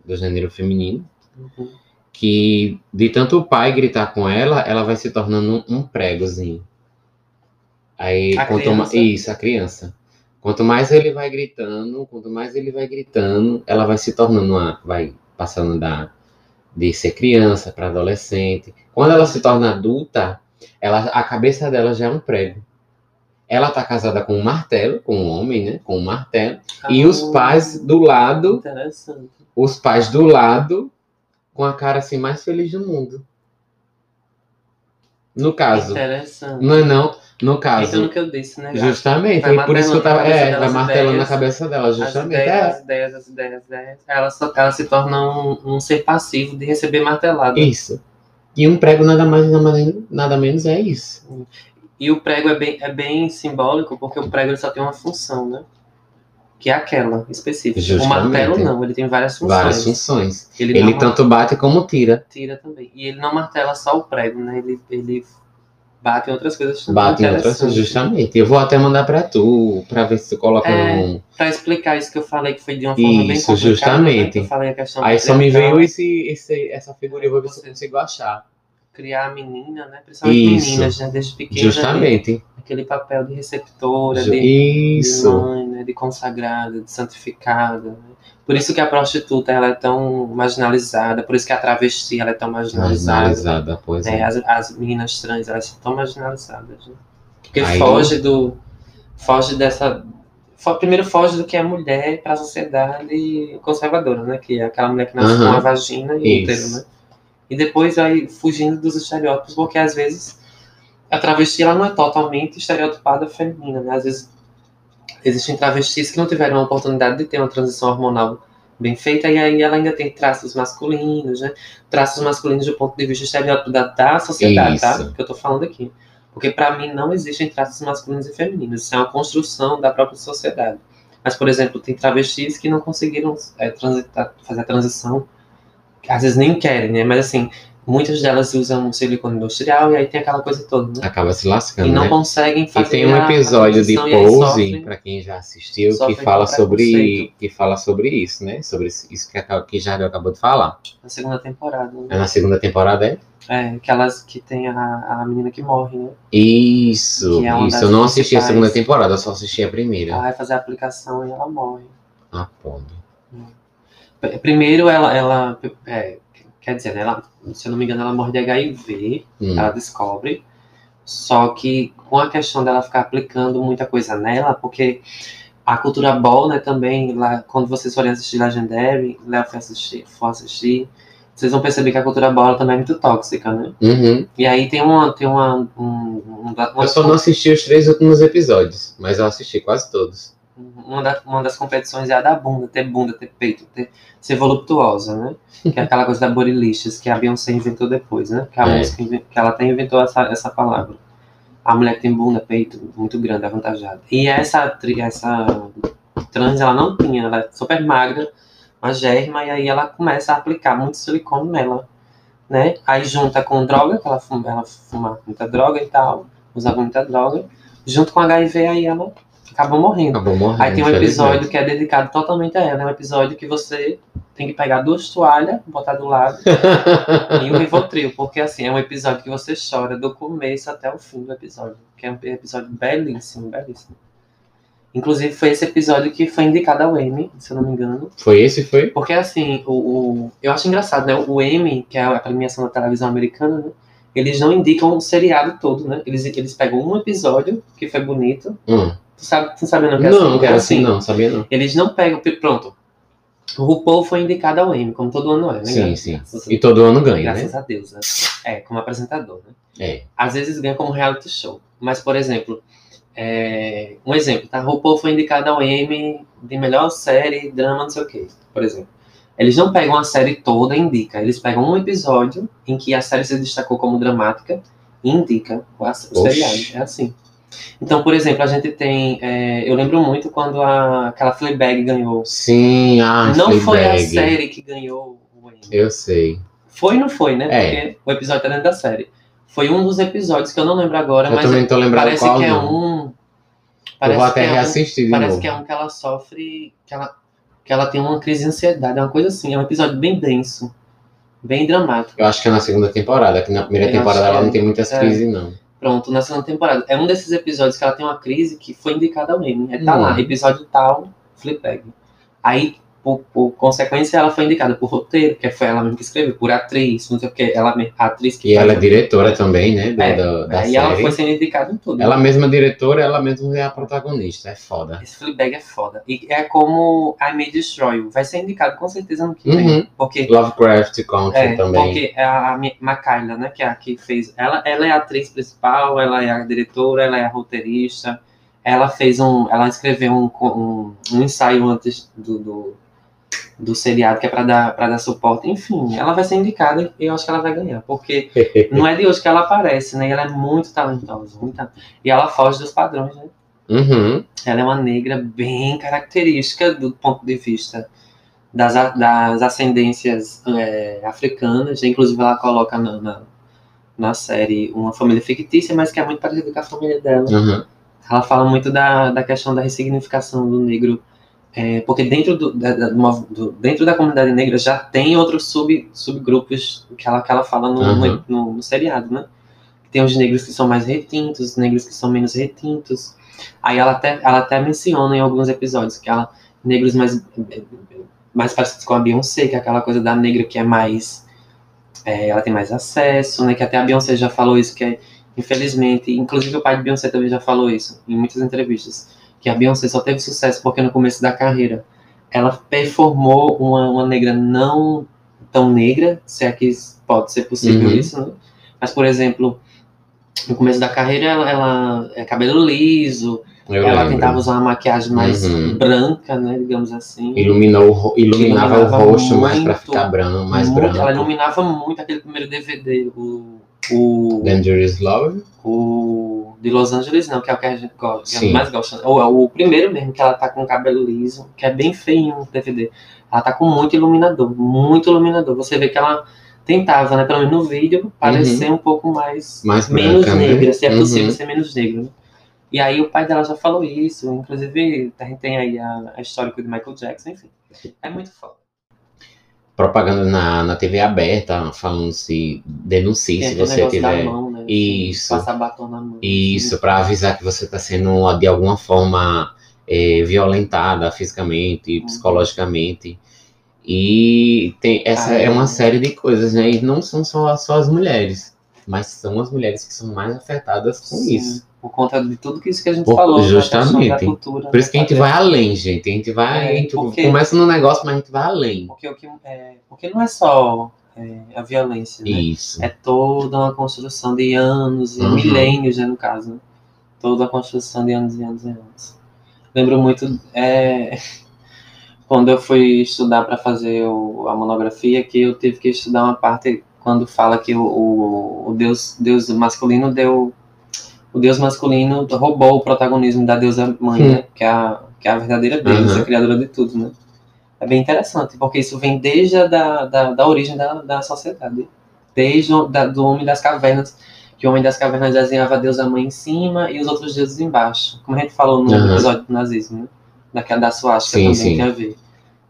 S2: do gênero feminino.
S1: Uhum.
S2: Que de tanto o pai gritar com ela, ela vai se tornando um, pregozinho. Aí,
S1: A
S2: quanto ma-
S1: criança?
S2: isso, a criança. Quanto mais ele vai gritando, quanto mais ele vai gritando, ela vai se tornando uma, vai passando da de ser criança para adolescente. Quando ela se torna adulta, ela, a cabeça dela já é um prego. Ela tá casada com um martelo, com um homem, né? Com um martelo. E os
S1: Ah,
S2: pais do lado,
S1: Interessante.
S2: os pais do lado, com a cara assim mais feliz do mundo. No caso,
S1: Interessante.
S2: não é não? No
S1: Então,
S2: caso,
S1: no que eu disse, né?
S2: justamente,
S1: Vai
S2: aí por isso que eu tava, é, vai martelando na cabeça dela,
S1: As
S2: justamente,
S1: ideias,
S2: é.
S1: as ideias, as ideias, as ideias. Ela, só, ela se torna um, um ser passivo de receber martelada.
S2: Isso. E um prego nada mais nada menos, nada menos é isso.
S1: E o prego é bem, é bem simbólico, porque o prego ele só tem uma função, né? Que é aquela específica. O
S2: Justamente.
S1: martelo não, ele tem várias funções.
S2: Várias funções.
S1: Ele,
S2: Ele tanto bate como tira.
S1: tira também. E ele não martela só o prego, né? Ele, ele bate em outras coisas também.
S2: Bate em outras coisas, justamente. Eu vou até mandar pra tu, pra ver se tu coloca
S1: É,
S2: num.
S1: Pra explicar isso que eu falei, que foi de uma forma bem
S2: Isso,
S1: complicada.
S2: justamente.
S1: né? a questão
S2: Aí só me veio esse, esse, essa figurinha, eu vou ver se eu consigo achar.
S1: Criar a menina, né? Principalmente
S2: Isso.
S1: meninas, né? Desde pequena.
S2: Justamente.
S1: Aquele papel de receptora,
S2: Ju-
S1: de de mãe, né, de consagrada, de santificada. né? Por isso que a prostituta ela é tão marginalizada, por isso que a travesti ela é tão marginalizada.
S2: Marginalizada, pois
S1: né?
S2: é.
S1: As, as meninas trans elas são tão marginalizadas. Né? Porque
S2: Aí-
S1: foge do. Foge dessa. Primeiro foge do que é mulher para a sociedade conservadora, né? Que é aquela mulher que nasce
S2: Aham.
S1: com uma vagina e útero,
S2: Isso.
S1: né? E depois vai fugindo dos estereótipos, porque às vezes a travesti ela não é totalmente estereotipada feminina, né? Às vezes existem travestis que não tiveram a oportunidade de ter uma transição hormonal bem feita e aí ela ainda tem traços masculinos, né? Traços masculinos do ponto de vista estereótipo da, da sociedade, tá? Que eu tô falando aqui. Porque para mim não existem traços masculinos e femininos, isso é uma construção da própria sociedade. Mas, por exemplo, tem travestis que não conseguiram é, transitar, fazer a transição, às vezes nem querem, né? Mas assim, muitas delas usam silicone industrial e aí tem aquela coisa toda, né?
S2: Acaba se
S1: E
S2: lascando,
S1: não
S2: né?
S1: conseguem
S2: E
S1: fazer
S2: tem um episódio de
S1: e
S2: Pose, pra quem já assistiu, que fala sobre que fala sobre isso, né? Sobre isso que, que Jardel acabou de falar.
S1: na segunda temporada,
S2: É
S1: né?
S2: na segunda temporada, é?
S1: É, aquelas que tem a, a menina que morre, né?
S2: Isso,
S1: Que é
S2: isso. Eu não assisti a segunda temporada, eu só assisti a primeira.
S1: Ela vai fazer a aplicação e ela morre.
S2: Ah, pô.
S1: Primeiro, ela, ela é, quer dizer, né, ela, se eu não me engano, ela morre de HIV,
S2: Hum.
S1: ela descobre. Só que com a questão dela ficar aplicando muita coisa nela, porque a cultura ball, né, também, lá, quando vocês forem assistir Legendary, Léo for assistir, for assistir, vocês vão perceber que a cultura ela também é muito tóxica, né?
S2: Uhum.
S1: E aí tem uma. Tem uma, um, um, uma,
S2: Eu só não assisti os três últimos episódios, mas eu assisti quase todos.
S1: Uma, da- uma das competições é a da bunda, ter bunda, ter peito, ter, ser voluptuosa, né? Que é aquela coisa da bodylicious que a Beyoncé inventou depois, né? Que a
S2: É.
S1: música que ela até inventou essa, essa palavra. A mulher que tem bunda, peito muito grande, avantajada. E essa, essa trans, ela não tinha, ela é super magra, uma germa, e aí ela começa a aplicar muito silicone nela, né? Aí junta com droga, que ela fuma, ela fuma muita droga e tal, usava muita droga, junto com HIV, aí ela acabou morrendo.
S2: Acabou morrendo.
S1: Aí tem um episódio que é dedicado totalmente a ela. É um episódio que você tem que pegar duas toalhas, botar do lado e um Rivotril. Porque assim, é um episódio que você chora do começo até o fim do episódio. Que é um episódio belíssimo, belíssimo. Inclusive foi esse episódio que foi indicado ao Emmy, se eu não me engano.
S2: Foi esse, foi?
S1: Porque assim, o, o- eu acho engraçado, né? O Emmy, que é a premiação da televisão americana, né? Eles não indicam o seriado todo, né? Eles, eles pegam um episódio que foi bonito.
S2: Hum.
S1: Tu sabe, tu sabe não que é
S2: Não,
S1: assim?
S2: não quero
S1: É
S2: assim, não, sabia não.
S1: Eles não pegam. Pronto. O RuPaul foi indicado ao Emmy, como todo ano é, né?
S2: Sim,
S1: Graças-
S2: sim.
S1: graças-
S2: E todo ano ganha,
S1: Graças
S2: né?
S1: a Deus, né? É, como apresentador, né?
S2: É.
S1: Às vezes ganha como reality show. Mas, por exemplo, é, um exemplo, tá? RuPaul foi indicado ao Emmy de melhor série, drama, não sei o quê, por exemplo. Eles não pegam a série toda e indicam. Eles pegam um episódio em que a série se destacou como dramática e indicam o, o seriado. É assim. Então, por exemplo, a gente tem. é, eu lembro muito quando a, aquela Fleabag ganhou.
S2: Sim, ah,
S1: não foi a
S2: Fleabag.
S1: série que ganhou o Emmy.
S2: Eu sei.
S1: Foi não foi, né?
S2: É.
S1: Porque o episódio tá dentro da série. Foi um dos episódios que eu não lembro agora,
S2: Eu
S1: mas
S2: também tô lembrado
S1: parece
S2: qual
S1: que é um.
S2: Eu
S1: Parece
S2: vou até
S1: que é um,
S2: reassistir de
S1: parece
S2: novo.
S1: que é um que ela sofre. Que ela, que ela tem uma crise de ansiedade, é uma coisa assim. É um episódio bem denso. Bem dramático.
S2: Eu acho que é na segunda temporada, que na primeira
S1: Eu
S2: temporada ela
S1: é.
S2: não tem muitas
S1: É.
S2: crises, não.
S1: Pronto, na segunda temporada. É um desses episódios que ela tem uma crise que foi indicada ao Emmy. É, tá
S2: Hum.
S1: lá, episódio tal, Fleabag. Aí, por, por consequência, ela foi indicada por roteiro, que foi ela mesma que escreveu, por atriz, não sei o que, ela, a atriz que
S2: E ela é diretora também, né? do-
S1: É,
S2: da, da
S1: Aí
S2: série.
S1: ela foi sendo indicada em tudo.
S2: Ela mesma é diretora, ela mesma é a protagonista. É foda.
S1: Esse Fleabag é foda. E é como I May Destroy You. Vai ser indicado com certeza no que
S2: Uhum.
S1: vem. Porque,
S2: Lovecraft Country
S1: é,
S2: também.
S1: porque é a Mi- Makayla, né? Que é a que fez. Ela, ela é a atriz principal, ela é a diretora, ela é a roteirista. Ela fez um. Ela escreveu um, um, um ensaio antes do, do, do seriado, que é pra dar, pra dar suporte. Enfim, ela vai ser indicada e eu acho que ela vai ganhar. Porque não é de hoje que ela aparece, né? E ela é muito talentosa. Muito, e ela foge dos padrões, né?
S2: Uhum.
S1: Ela é uma negra bem característica do ponto de vista das, das ascendências é, africanas. Inclusive, ela coloca na, na, na série uma família fictícia, mas que é muito parecida com a família dela.
S2: Uhum.
S1: Ela fala muito da, da questão da ressignificação do negro, é, porque dentro, do, da, da- mov- do- dentro da comunidade negra já tem outros sub, subgrupos que ela, que ela fala no,
S2: Uhum.
S1: no, no- no seriado, né? Tem os negros que são mais retintos, os negros que são menos retintos. Aí ela até, ela até menciona em alguns episódios que ela, negros mais, mais parecidos com a Beyoncé, que é aquela coisa da negra que é mais. é, ela tem mais acesso, né? Que até a Beyoncé já falou isso, que é Infelizmente, inclusive o pai de Beyoncé também já falou isso em muitas entrevistas, que a Beyoncé só teve sucesso porque no começo da carreira ela performou uma, uma negra não tão negra, se é que pode ser possível
S2: Uhum.
S1: isso, né? Mas, por exemplo, no começo da carreira ela, ela é cabelo liso,
S2: Eu
S1: ela
S2: lembro.
S1: tentava usar uma maquiagem mais
S2: Uhum.
S1: branca, né, digamos assim.
S2: Iluminou, iluminava,
S1: Iluminava
S2: o rosto mais pra
S1: muito,
S2: ficar branco, mais
S1: Muito-
S2: branco.
S1: Ela iluminava muito aquele primeiro DVD, o, o,
S2: Dangerous Love?
S1: o de Los Angeles, não, que é o que a gente gosta, que
S2: Sim.
S1: mais gosta. Ou é o primeiro mesmo, que ela tá com o cabelo liso, que é bem feinho o DVD. Ela tá com muito iluminador, muito iluminador. Você vê que ela tentava, né, pelo menos no vídeo, parecer um pouco mais,
S2: Mais
S1: menos
S2: branca, né?
S1: negra, se é
S2: Uhum.
S1: possível ser menos negro. né? E aí o pai dela já falou isso, inclusive a gente tem aí a, a histórica de Michael Jackson, enfim. É muito foda.
S2: Propaganda na, na TV aberta, falando se denuncie se você tiver.
S1: Né?
S2: Isso.
S1: Passar batom na mão.
S2: Isso, para avisar que você está sendo de alguma forma é, violentada fisicamente,
S1: Uhum.
S2: psicologicamente. E tem, essa
S1: Ah,
S2: é uma
S1: é.
S2: série de coisas, né? E não são só, só as mulheres, mas são as mulheres que são mais afetadas com
S1: Sim,
S2: isso.
S1: Por conta de tudo que isso que a gente
S2: Por-
S1: falou. questão
S2: justamente.
S1: Da cultura,
S2: Por isso que a gente vai além, gente. A gente vai.
S1: É,
S2: a gente
S1: porque-
S2: começa no negócio, mas a gente vai além.
S1: Porque, o que, é, porque não é só é, a violência, né?
S2: Isso.
S1: É toda uma construção de anos, e
S2: Uhum.
S1: milênios, né, no caso. Né? Toda a construção de anos e anos e anos. Lembro muito é, quando eu fui estudar para fazer o- a monografia, que eu tive que estudar uma parte quando fala que o, o, o deus, deus masculino deu. O deus masculino roubou o protagonismo da deusa mãe,
S2: Hum.
S1: né? Que é a, que é a verdadeira deusa,
S2: Uhum.
S1: a criadora de tudo, né? É bem interessante, porque isso vem desde a da, da, da origem da, da sociedade. Desde o da, do homem das cavernas, que o Homem das Cavernas desenhava Deus a mãe em cima e os outros deuses embaixo. Como a gente falou no
S2: Aham.
S1: episódio do nazismo, né? Daquela da suástica também
S2: sim.
S1: tem a ver.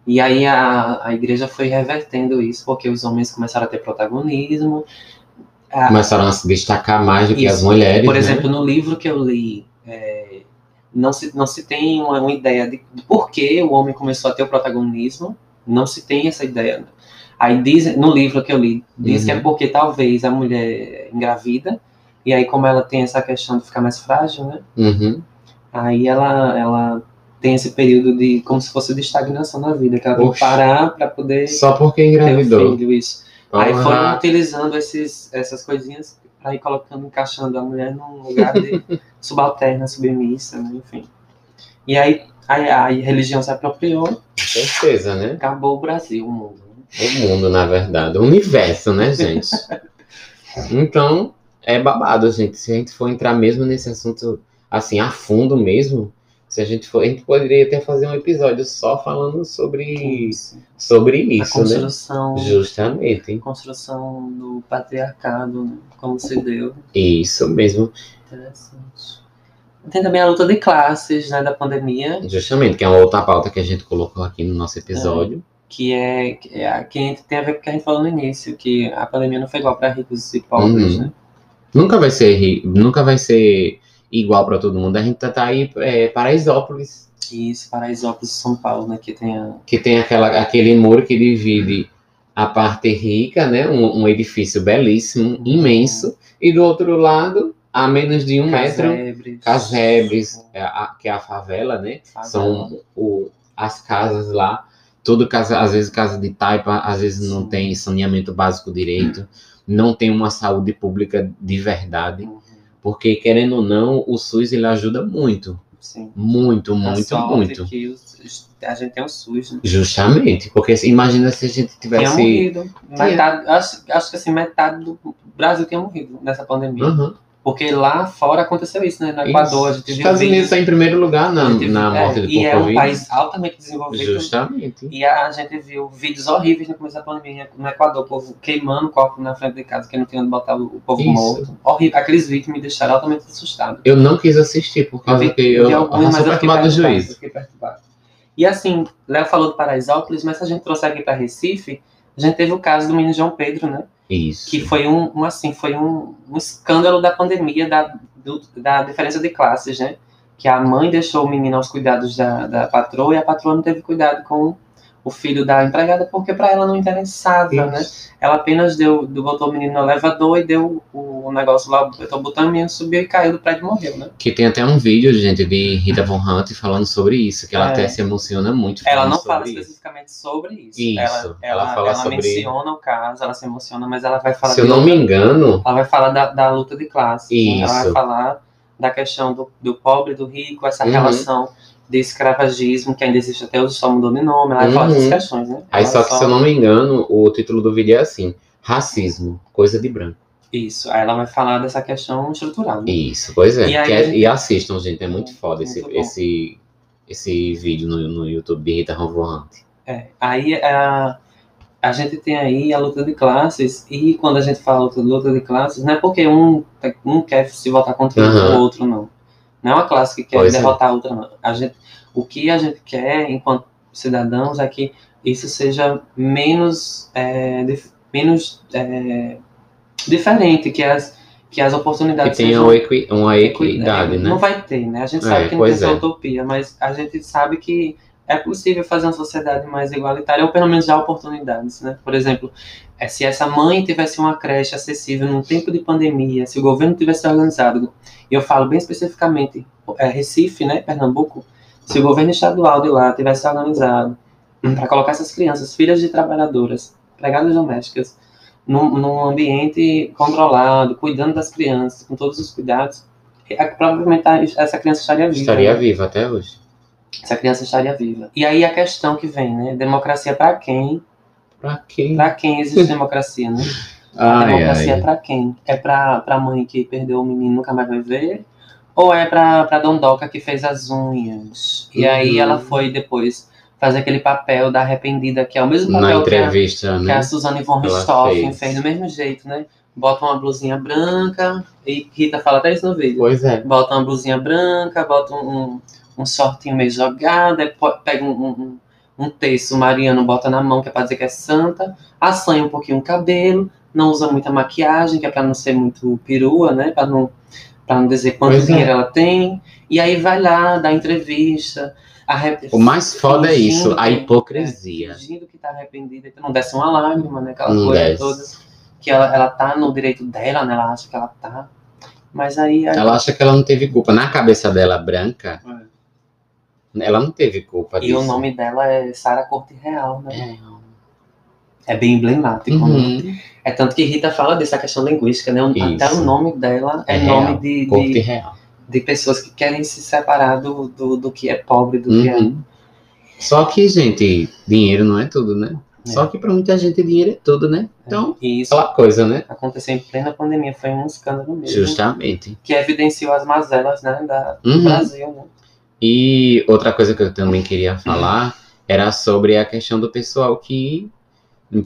S1: E aí a, a igreja foi revertendo isso, porque os homens começaram a ter protagonismo. A-
S2: Começaram a se destacar mais do que
S1: Isso.
S2: as mulheres.
S1: por
S2: né?
S1: exemplo, no livro que eu li, é, não, se, não se tem uma, uma ideia de, de por que o homem começou a ter o protagonismo. Não se tem essa ideia. Aí diz, no livro que eu li, diz que é
S2: Uhum.
S1: porque talvez a mulher engravida, e aí como ela tem essa questão de ficar mais frágil, né?
S2: Uhum.
S1: Aí ela, ela tem esse período de, como se fosse de estagnação na vida, que ela tem que
S2: Oxe.
S1: parar para poder
S2: Só porque
S1: ter o
S2: engravidou.
S1: filho, isso. Aí
S2: Porra.
S1: foram utilizando esses, essas coisinhas ir colocando, encaixando a mulher num lugar de subalterna, submissa, né? enfim. E aí a, a religião se apropriou,
S2: Com certeza, né?
S1: acabou o Brasil, o mundo. né?
S2: O mundo, na verdade. O universo, né, gente? então, é babado, gente. Se a gente for entrar mesmo nesse assunto, assim, a fundo mesmo, se a gente for, a gente poderia até fazer um episódio só falando sobre,
S1: Isso.
S2: sobre
S1: A
S2: isso, né?
S1: construção,
S2: Justamente.
S1: construção do patriarcado, né? como se deu.
S2: Isso mesmo.
S1: Interessante. Tem também a luta de classes, né, da pandemia,
S2: Justamente, que é uma outra pauta que a gente colocou aqui no nosso episódio.
S1: que é, que é a- que a tem a ver com o que a gente falou no início, que a pandemia não foi igual para ricos e pobres,
S2: Uhum.
S1: né?
S2: Nunca vai ser nunca vai ser igual para todo mundo. A gente tá aí é, Paraisópolis,
S1: esse Paraisópolis São Paulo, né, que tem a...
S2: que tem aquela, aquele muro que divide a parte rica, né? Um, um edifício belíssimo, imenso, e do outro lado, a menos de um metro,
S1: Casebres.
S2: casebres, é a- que é a favela, né?
S1: Favela.
S2: São o, as casas lá, tudo casa, às vezes casa de taipa, às vezes não
S1: Sim.
S2: tem saneamento básico direito, não tem uma saúde pública de verdade,
S1: Uhum,
S2: porque querendo ou não, o SUS ele ajuda muito,
S1: Sim.
S2: muito,
S1: A
S2: muito,
S1: sorte
S2: muito.
S1: que os- a gente tem o SUS, né?
S2: Justamente, porque imagina se a gente
S1: Tinha
S2: tivesse
S1: morrido. Metade, acho, acho que assim, metade do Brasil tinha morrido nessa pandemia.
S2: Aham.
S1: Porque lá fora aconteceu isso, né? No
S2: Isso.
S1: Equador, a gente
S2: Os
S1: viu
S2: Estados Unidos está em primeiro lugar na, na
S1: é,
S2: morte do
S1: E é um país altamente desenvolvido.
S2: Justamente.
S1: E a gente viu vídeos horríveis no começo da pandemia no Equador, o povo queimando o corpo na frente de casa, que não tinha onde botar o povo
S2: Isso.
S1: morto. Horrível. Aqueles vídeos me deixaram altamente assustado.
S2: Eu não quis assistir por causa
S1: vi-
S2: que eu, eu,
S1: mas eu fiquei
S2: perturbado do
S1: perturbado,
S2: juiz.
S1: eu fiquei perturbado. E assim, Léo falou do Paraisópolis, mas se a gente trouxer aqui para Recife, a gente teve o caso do menino João Pedro, né?
S2: Isso.
S1: Que foi um, um, assim, foi um, um escândalo da pandemia, da, do- da diferença de classes, né? Que a mãe deixou o menino aos cuidados da, da patroa e a patroa não teve cuidado com o filho da empregada porque para ela não interessava, né?
S2: Isso.
S1: Ela apenas deu, botou o menino no elevador e deu o, negócio lá, botou o botão, o menino subiu e caiu do prédio e morreu, né?
S2: Que tem até um vídeo, gente, de Rita Von Hunt falando sobre isso, que ela
S1: É.
S2: até se emociona muito.
S1: Ela não fala
S2: isso.
S1: especificamente sobre isso.
S2: Isso,
S1: Ela,
S2: ela
S1: ela,
S2: fala
S1: ela
S2: sobre-
S1: menciona o caso, ela se emociona, mas ela vai falar
S2: Se eu não me
S1: outra-
S2: engano,
S1: Ela vai falar da, da luta de classes. né? Ela vai
S2: Isso.
S1: falar da questão do, do pobre do rico, essa
S2: Uhum.
S1: relação de escravagismo, que ainda existe até hoje, só mudou de nome. Ela
S2: Uhum.
S1: dessas questões, né?
S2: aí
S1: Ela
S2: só que se eu não me engano, o título do vídeo é assim: Racismo, coisa de branco.
S1: Isso, aí ela vai falar dessa questão estrutural. né?
S2: Isso, pois é.
S1: E aí-
S2: é- e assistam, gente, é muito foda
S1: Muito
S2: esse,
S1: bom.
S2: esse, esse vídeo no, no YouTube de Rita Hunt.
S1: É, aí a, a gente tem aí a luta de classes, e quando a gente fala luta, luta de classes, não é porque um, um quer se votar contra
S2: Aham.
S1: o outro, não. Não é uma classe que quer
S2: Pois é.
S1: derrotar a outra. A gente, o que a gente quer, enquanto cidadãos, é que isso seja menos, é, dif- menos é, diferente, que as, que as
S2: Que
S1: oportunidades
S2: tenha
S1: sejam
S2: uma, equi- uma equidade, né?
S1: não vai ter, né? A gente
S2: É,
S1: sabe que não tem essa
S2: é.
S1: utopia, mas a gente sabe que é possível fazer uma sociedade mais igualitária, ou pelo menos dar oportunidades, né? Por exemplo, é, se essa mãe tivesse uma creche acessível num tempo de pandemia, se o governo tivesse organizado, e eu falo bem especificamente, é, Recife, né, Pernambuco, se o governo estadual de lá tivesse organizado para colocar essas crianças, filhas de trabalhadoras, empregadas domésticas, num, num ambiente controlado, cuidando das crianças, com todos os cuidados, é, provavelmente essa criança estaria viva.
S2: Estaria
S1: né?
S2: viva até hoje.
S1: Essa criança estaria viva. E aí a questão que vem, né? Democracia para quem?
S2: Pra quê?
S1: Para quem existe democracia, né? A
S2: Ai,
S1: democracia é para quem? É para a mãe que perdeu o menino e nunca mais vai ver? Ou é para a Dondoca que fez as unhas? E aí
S2: Uhum.
S1: ela foi depois fazer aquele papel da arrependida, que é o mesmo
S2: Na
S1: papel que a,
S2: entrevista,
S1: que
S2: né?
S1: a Suzane von Richthofen
S2: fez.
S1: fez. do mesmo jeito, né? bota uma blusinha branca, e Rita fala até isso no vídeo.
S2: Pois é.
S1: Bota uma blusinha branca, bota um, um, shortinho meio jogado, pega um, um, um- terço mariano, bota na mão, que é pra dizer que é santa, assanha um pouquinho o cabelo, não usa muita maquiagem, que é pra não ser muito perua, né? Pra não, pra não dizer quanto
S2: Pois é.
S1: dinheiro ela tem. E aí vai lá, dá entrevista. arre-
S2: O mais foda é isso, a
S1: que-
S2: hipocrisia.
S1: é, fingindo que tá arrependida, que não desce uma lágrima, né? Aquela
S2: Não
S1: coisa
S2: desce.
S1: toda. Que ela, ela tá no direito dela, né? Ela acha que ela tá. Mas aí. aí-
S2: Ela acha que ela não teve culpa. Na cabeça dela branca, ela não teve culpa
S1: E
S2: disso.
S1: o nome dela é Sara Corte Real, né?
S2: É.
S1: É bem emblemático. né?
S2: Uhum.
S1: É tanto que Rita fala dessa questão linguística, né? Até
S2: Isso.
S1: o nome dela é,
S2: É
S1: nome de,
S2: Corte
S1: de,
S2: real.
S1: de pessoas que querem se separar do, do, do que é pobre, do que é.
S2: Uhum. Só que, gente, dinheiro não é tudo, né?
S1: É.
S2: Só que pra muita gente dinheiro é tudo, né? Então,
S1: E isso
S2: aquela coisa, né?
S1: aconteceu em plena pandemia, foi um escândalo mesmo.
S2: Justamente.
S1: Que evidenciou as mazelas né, da, do
S2: Uhum.
S1: Brasil, né?
S2: E outra coisa que eu também queria falar era sobre a questão do pessoal que,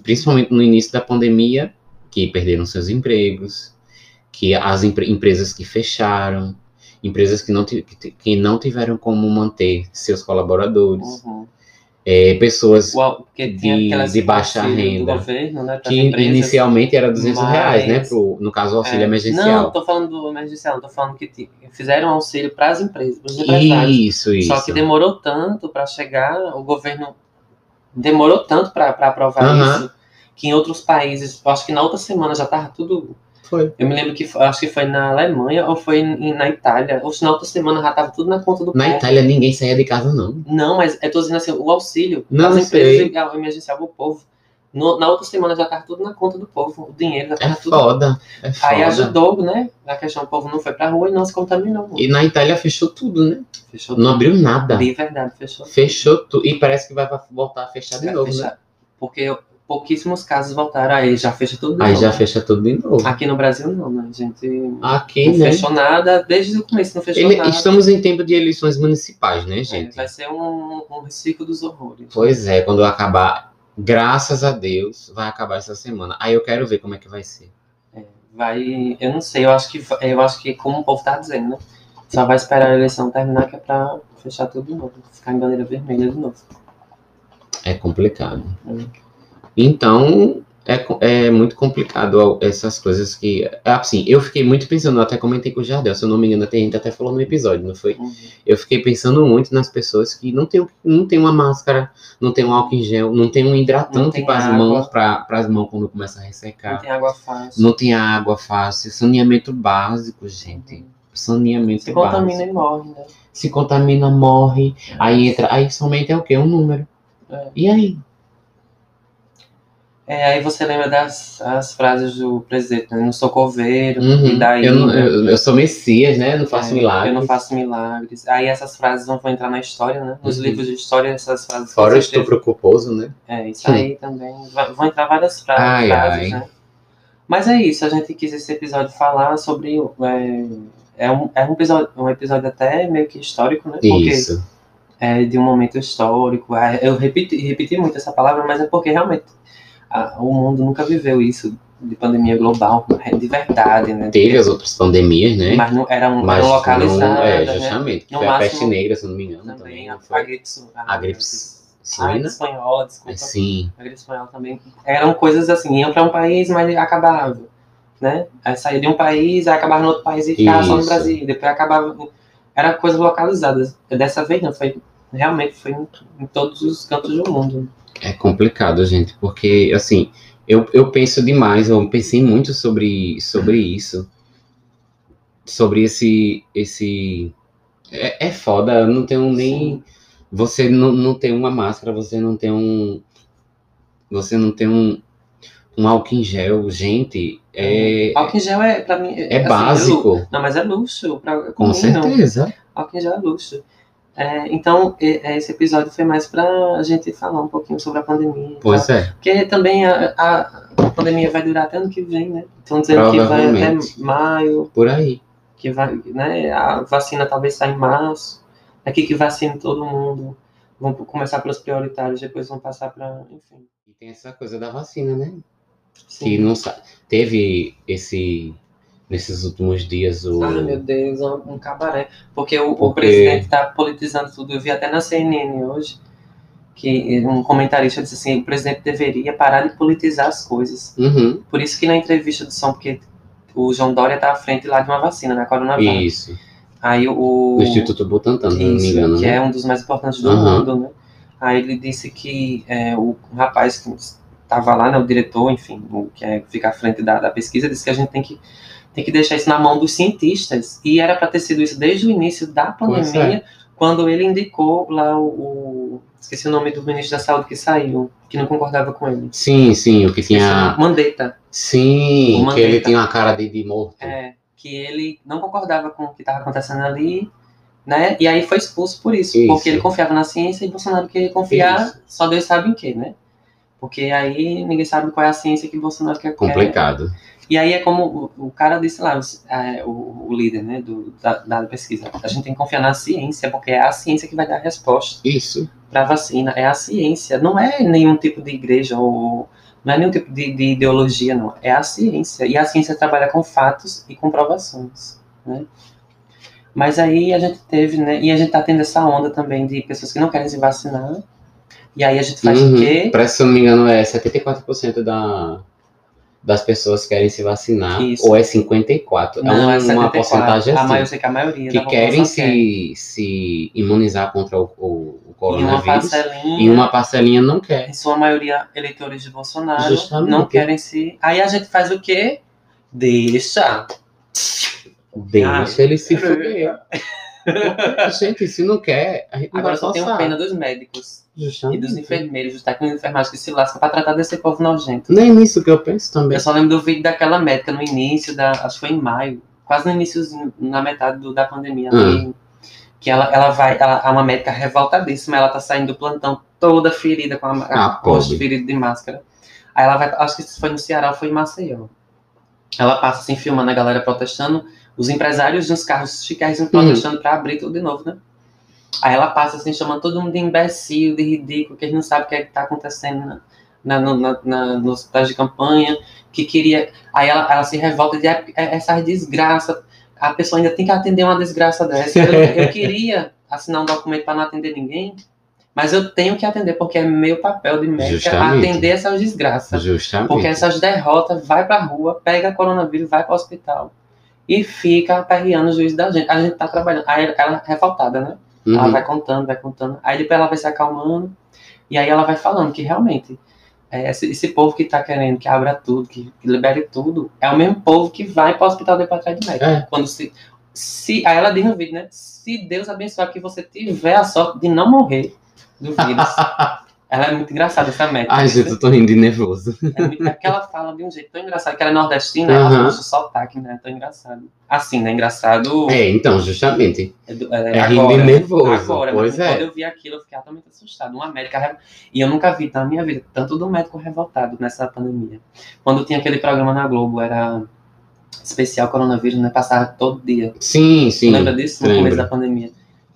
S2: principalmente no início da pandemia, que perderam seus empregos, que as empre- empresas que fecharam, empresas que não, que não tiveram como manter seus colaboradores,
S1: Uhum.
S2: É, pessoas
S1: tinha
S2: de- de baixa renda,
S1: governo, né?
S2: que
S1: empresas.
S2: inicialmente era 200 reais, né?
S1: mas-
S2: Pro, no caso, o auxílio
S1: É,
S2: emergencial.
S1: Não, tô falando do emergencial, tô falando que ti- fizeram auxílio para as empresas, para os empresários.
S2: Isso, isso.
S1: Só que demorou tanto para chegar, o governo demorou tanto para aprovar isso, que em outros países, acho que na outra semana já tava tudo.
S2: Foi.
S1: Eu me lembro que acho que foi na Alemanha ou foi na Itália, ou se na outra semana já tava tudo na conta do
S2: Na
S1: povo.
S2: Itália ninguém saía de casa, não.
S1: Não, mas eu tô dizendo assim, o auxílio
S2: Não
S1: as
S2: sei.
S1: empresas e o povo. No- na outra semana já tava tudo na conta do povo, o dinheiro já
S2: É
S1: tava tudo.
S2: foda. É foda.
S1: Aí ajudou, né? A questão, o povo não foi pra rua e não se contaminou.
S2: E na Itália fechou tudo, né?
S1: Fechou
S2: Não abriu nada.
S1: De verdade, fechou.
S2: Fechou tudo. E parece que vai voltar a fechar de
S1: Vai
S2: novo,
S1: fechar.
S2: né?
S1: Porque pouquíssimos casos voltaram, aí já fecha tudo de
S2: Aí
S1: novo.
S2: já fecha tudo de novo.
S1: Aqui no Brasil não, né? A gente
S2: Aqui,
S1: não
S2: né?
S1: fechou nada, desde o começo não fechou
S2: Ele-
S1: nada.
S2: estamos em tempo de eleições municipais, né,
S1: É,
S2: gente?
S1: vai ser um, um ciclo dos horrores.
S2: Pois é, quando acabar, graças a Deus, vai acabar essa semana. Aí eu quero ver como é que vai ser.
S1: Vai, eu não sei, eu acho que eu acho que como o povo tá dizendo, né? Só vai esperar a eleição terminar que é pra fechar tudo de novo, ficar em bandeira vermelha de novo.
S2: É complicado.
S1: Hum.
S2: Então, é, é muito complicado essas coisas que. Assim, eu fiquei muito pensando, até comentei com o Jardel, se eu não me engano, tem gente até falou no episódio, não foi?
S1: Uhum.
S2: Eu fiquei pensando muito nas pessoas que não tem, não tem uma máscara, não tem um álcool em gel, não tem um
S1: Não
S2: hidratante para as mãos, para as mãos quando começa a
S1: Não
S2: ressecar.
S1: tem água fácil.
S2: Não tem água fácil, saneamento básico, gente. Saneamento
S1: Se contamina
S2: básico.
S1: e morre, né?
S2: Se contamina, morre. Aí entra. Aí somente é o quê? Um número.
S1: É.
S2: E aí?
S1: É, aí você lembra das as frases do presidente, né? Não sou coveiro,
S2: Uhum.
S1: e daí.
S2: eu, não- eu, eu sou Messias, né? Não faço
S1: É,
S2: milagres.
S1: Eu não faço milagres. Aí essas frases vão vão entrar na história, né? Nos
S2: Uhum.
S1: livros de história, essas frases.
S2: Fora o estupro culposo, né?
S1: É, isso aí também. Vai- Vão entrar várias fra
S2: Ai,
S1: frases,
S2: ai.
S1: né? Mas é isso, a gente quis esse episódio falar sobre. É, é, um, é um, episódio, um episódio até meio que histórico, né? Porque
S2: Isso.
S1: é de um momento histórico. É, Eu repeti, repeti muito essa palavra, mas é porque realmente a- o mundo nunca viveu isso de pandemia global, de verdade, né?
S2: Teve as outras pandemias, né?
S1: Mas não eram,
S2: Mas
S1: eram
S2: não-
S1: localizadas,
S2: é,
S1: né?
S2: justamente. Que
S1: No
S2: foi a
S1: máximo,
S2: peste negra, se não me engano.
S1: Também
S2: Também,
S1: a,
S2: não foi?
S1: a gripe, su-
S2: A gripe
S1: a
S2: suína?
S1: gripe espanhola, desculpa.
S2: É, sim.
S1: A gripe espanhola também. Eram coisas assim, iam para um país, mas acabava. Né? Aí saía de um país, aí acabava no outro país e ficava só no. Brasil. Depois acabava. Era coisas localizadas. Dessa vez não, foi. Realmente foi em, em todos os cantos do mundo.
S2: É complicado, gente, porque, assim, eu, eu penso demais, eu pensei muito sobre, sobre isso. Sobre esse. esse é, é foda, eu não tenho nem. Você não, não tem uma máscara, você não tem um. Você não tem um, um álcool em gel, gente. É,
S1: Álcool em gel é, pra mim.
S2: é
S1: assim,
S2: básico.
S1: Não, mas é luxo. Pra,
S2: Com
S1: mim, não.
S2: certeza.
S1: Álcool em gel é luxo. É, então, é, esse episódio foi mais pra a gente falar um pouquinho sobre a pandemia.
S2: Pois
S1: tá?
S2: é.
S1: Porque também a, a, pandemia vai durar até ano que vem, né? Estão dizendo que vai até maio,
S2: Por aí.
S1: que vai, né? A vacina talvez saia em março. Aqui que vacina todo mundo. Vão começar pelos prioritários, depois vão passar para, enfim.
S2: E tem essa coisa da vacina, né? que não sa- teve esse nesses últimos dias o
S1: Ai, meu Deus, um, um cabaré. Porque o, o
S2: Porque-
S1: presidente tá politizando tudo. Eu vi até na CNN hoje que um comentarista disse assim: o presidente deveria parar de politizar as coisas.
S2: Uhum,
S1: Por isso que na entrevista do Som, porque o João Dória tá à frente lá de uma vacina, né? Coronavac.
S2: isso
S1: Aí o.
S2: Instituto Butantan, se não me
S1: Isso,
S2: engano,
S1: que
S2: né?
S1: é um dos mais importantes do
S2: Aham.
S1: mundo, né? Aí ele disse que é, o rapaz que estava lá, né, o diretor, enfim, o que é, fica à frente da, da pesquisa, disse que a gente tem que, tem que deixar isso na mão dos cientistas. E era para ter sido isso desde o início da
S2: Pois
S1: pandemia, quando ele indicou lá o, o- Esqueci o nome do ministro da Saúde que saiu, que não concordava com ele.
S2: Sim, sim, o que tinha.
S1: Mandetta.
S2: Sim,
S1: O
S2: que ele
S1: Mandetta.
S2: tinha uma cara de, de morto.
S1: É, que ele não concordava com o que estava acontecendo ali, né? E aí foi expulso por isso,
S2: Isso.
S1: porque ele confiava na ciência e Bolsonaro queria confiar,
S2: Isso.
S1: só Deus sabe em quê, né? Porque aí ninguém sabe qual é a ciência que Bolsonaro quer. quer. E aí é como o, o cara disse lá, é, o, o líder, né, do, da, da pesquisa. A gente tem que confiar na ciência, porque é a ciência que vai dar a resposta
S2: Isso.
S1: para a vacina. É a ciência, não é nenhum tipo de igreja ou não é nenhum tipo de, de ideologia, não. É a ciência. E a ciência trabalha com fatos e comprovações, né? Mas aí a gente teve, né? E a gente tá tendo essa onda também de pessoas que não querem se vacinar. E aí a gente faz
S2: Uhum.
S1: o quê?
S2: Parece, se eu não me engano, é 74% da, das pessoas querem se vacinar,
S1: Isso.
S2: ou é 54%.
S1: Não,
S2: é uma,
S1: é 74.
S2: porcentagem
S1: A
S2: assim.
S1: maior, eu sei que a maioria
S2: que querem
S1: população quer.
S2: se, se imunizar contra o, o, o
S1: uma
S2: coronavírus
S1: parcelinha.
S2: e uma parcelinha não quer.
S1: em sua maioria eleitores de Bolsonaro,
S2: Justamente.
S1: não querem se. Aí a gente faz o quê? Deixa.
S2: Deixa ele se fuder. Gente, se não quer, a gente não
S1: Agora
S2: vai
S1: só tenho
S2: forçar.
S1: pena dos médicos e
S2: Justamente.
S1: dos enfermeiros, dos técnicos de enfermagem que se lascam pra tratar desse povo nojento.
S2: Nem nisso que eu penso também.
S1: Eu só lembro do vídeo daquela médica no início, da, acho que foi em maio, quase no iníciozinho, na metade do- da pandemia.
S2: Hum.
S1: que ela, ela vai, ela é uma médica revoltadíssima, ela tá saindo do plantão toda ferida, com a,
S2: Ah,
S1: a rosto
S2: pobre.
S1: ferido de máscara. Aí ela vai, acho que foi no Ceará foi em Maceió. Ela passa assim, filmando a galera protestando, os empresários nos carros chiquérrimos protestando pra abrir tudo de novo, né? Aí ela passa assim, chamando todo mundo de imbecil, de ridículo, que eles não sabem o que é que tá acontecendo na, na, no- na, na, nos hospitais de campanha, que queria. Aí ela, ela se revolta de "É- é- essas desgraças. A pessoa ainda tem que atender uma desgraça dessa. Eu, eu queria assinar um documento para não atender ninguém, mas eu tenho que atender, porque é meu papel de médica
S2: Justamente.
S1: atender essas desgraças.
S2: Justamente.
S1: Porque essas derrotas vai pra rua, pega coronavírus, vai pro hospital. E fica aperreando o juiz da gente. A gente tá trabalhando. Aí ela é revoltada, né? Ela
S2: Uhum.
S1: vai contando, vai contando. Aí depois ela vai se acalmando. E aí ela vai falando que realmente é, esse, esse povo que tá querendo que abra tudo, que, que libere tudo, é o mesmo povo que vai pro hospital depois atrás de médico.
S2: É.
S1: Quando se, se. Aí ela diz no vídeo, né? Se Deus abençoar que você tiver a sorte de não morrer do vírus. ela é muito engraçada, essa médica.
S2: Ai, gente, eu tô rindo de nervoso.
S1: É muito, é que ela fala de um jeito tão engraçado, que ela é nordestina,
S2: Aham.
S1: ela puxa o sotaque, né? Tão engraçado. Assim, né? Engraçado.
S2: É, então, justamente.
S1: É, é,
S2: É rindo
S1: agora,
S2: de nervoso,
S1: Agora,
S2: pois
S1: mas
S2: é.
S1: quando eu vi aquilo, eu fiquei altamente assustado. Uma médica. E eu nunca vi na minha vida tanto do médico revoltado nessa pandemia. Quando tinha aquele programa na Globo, era especial coronavírus, né? Passava todo dia.
S2: Sim, sim.
S1: Lembra disso? No
S2: lembro.
S1: começo da pandemia.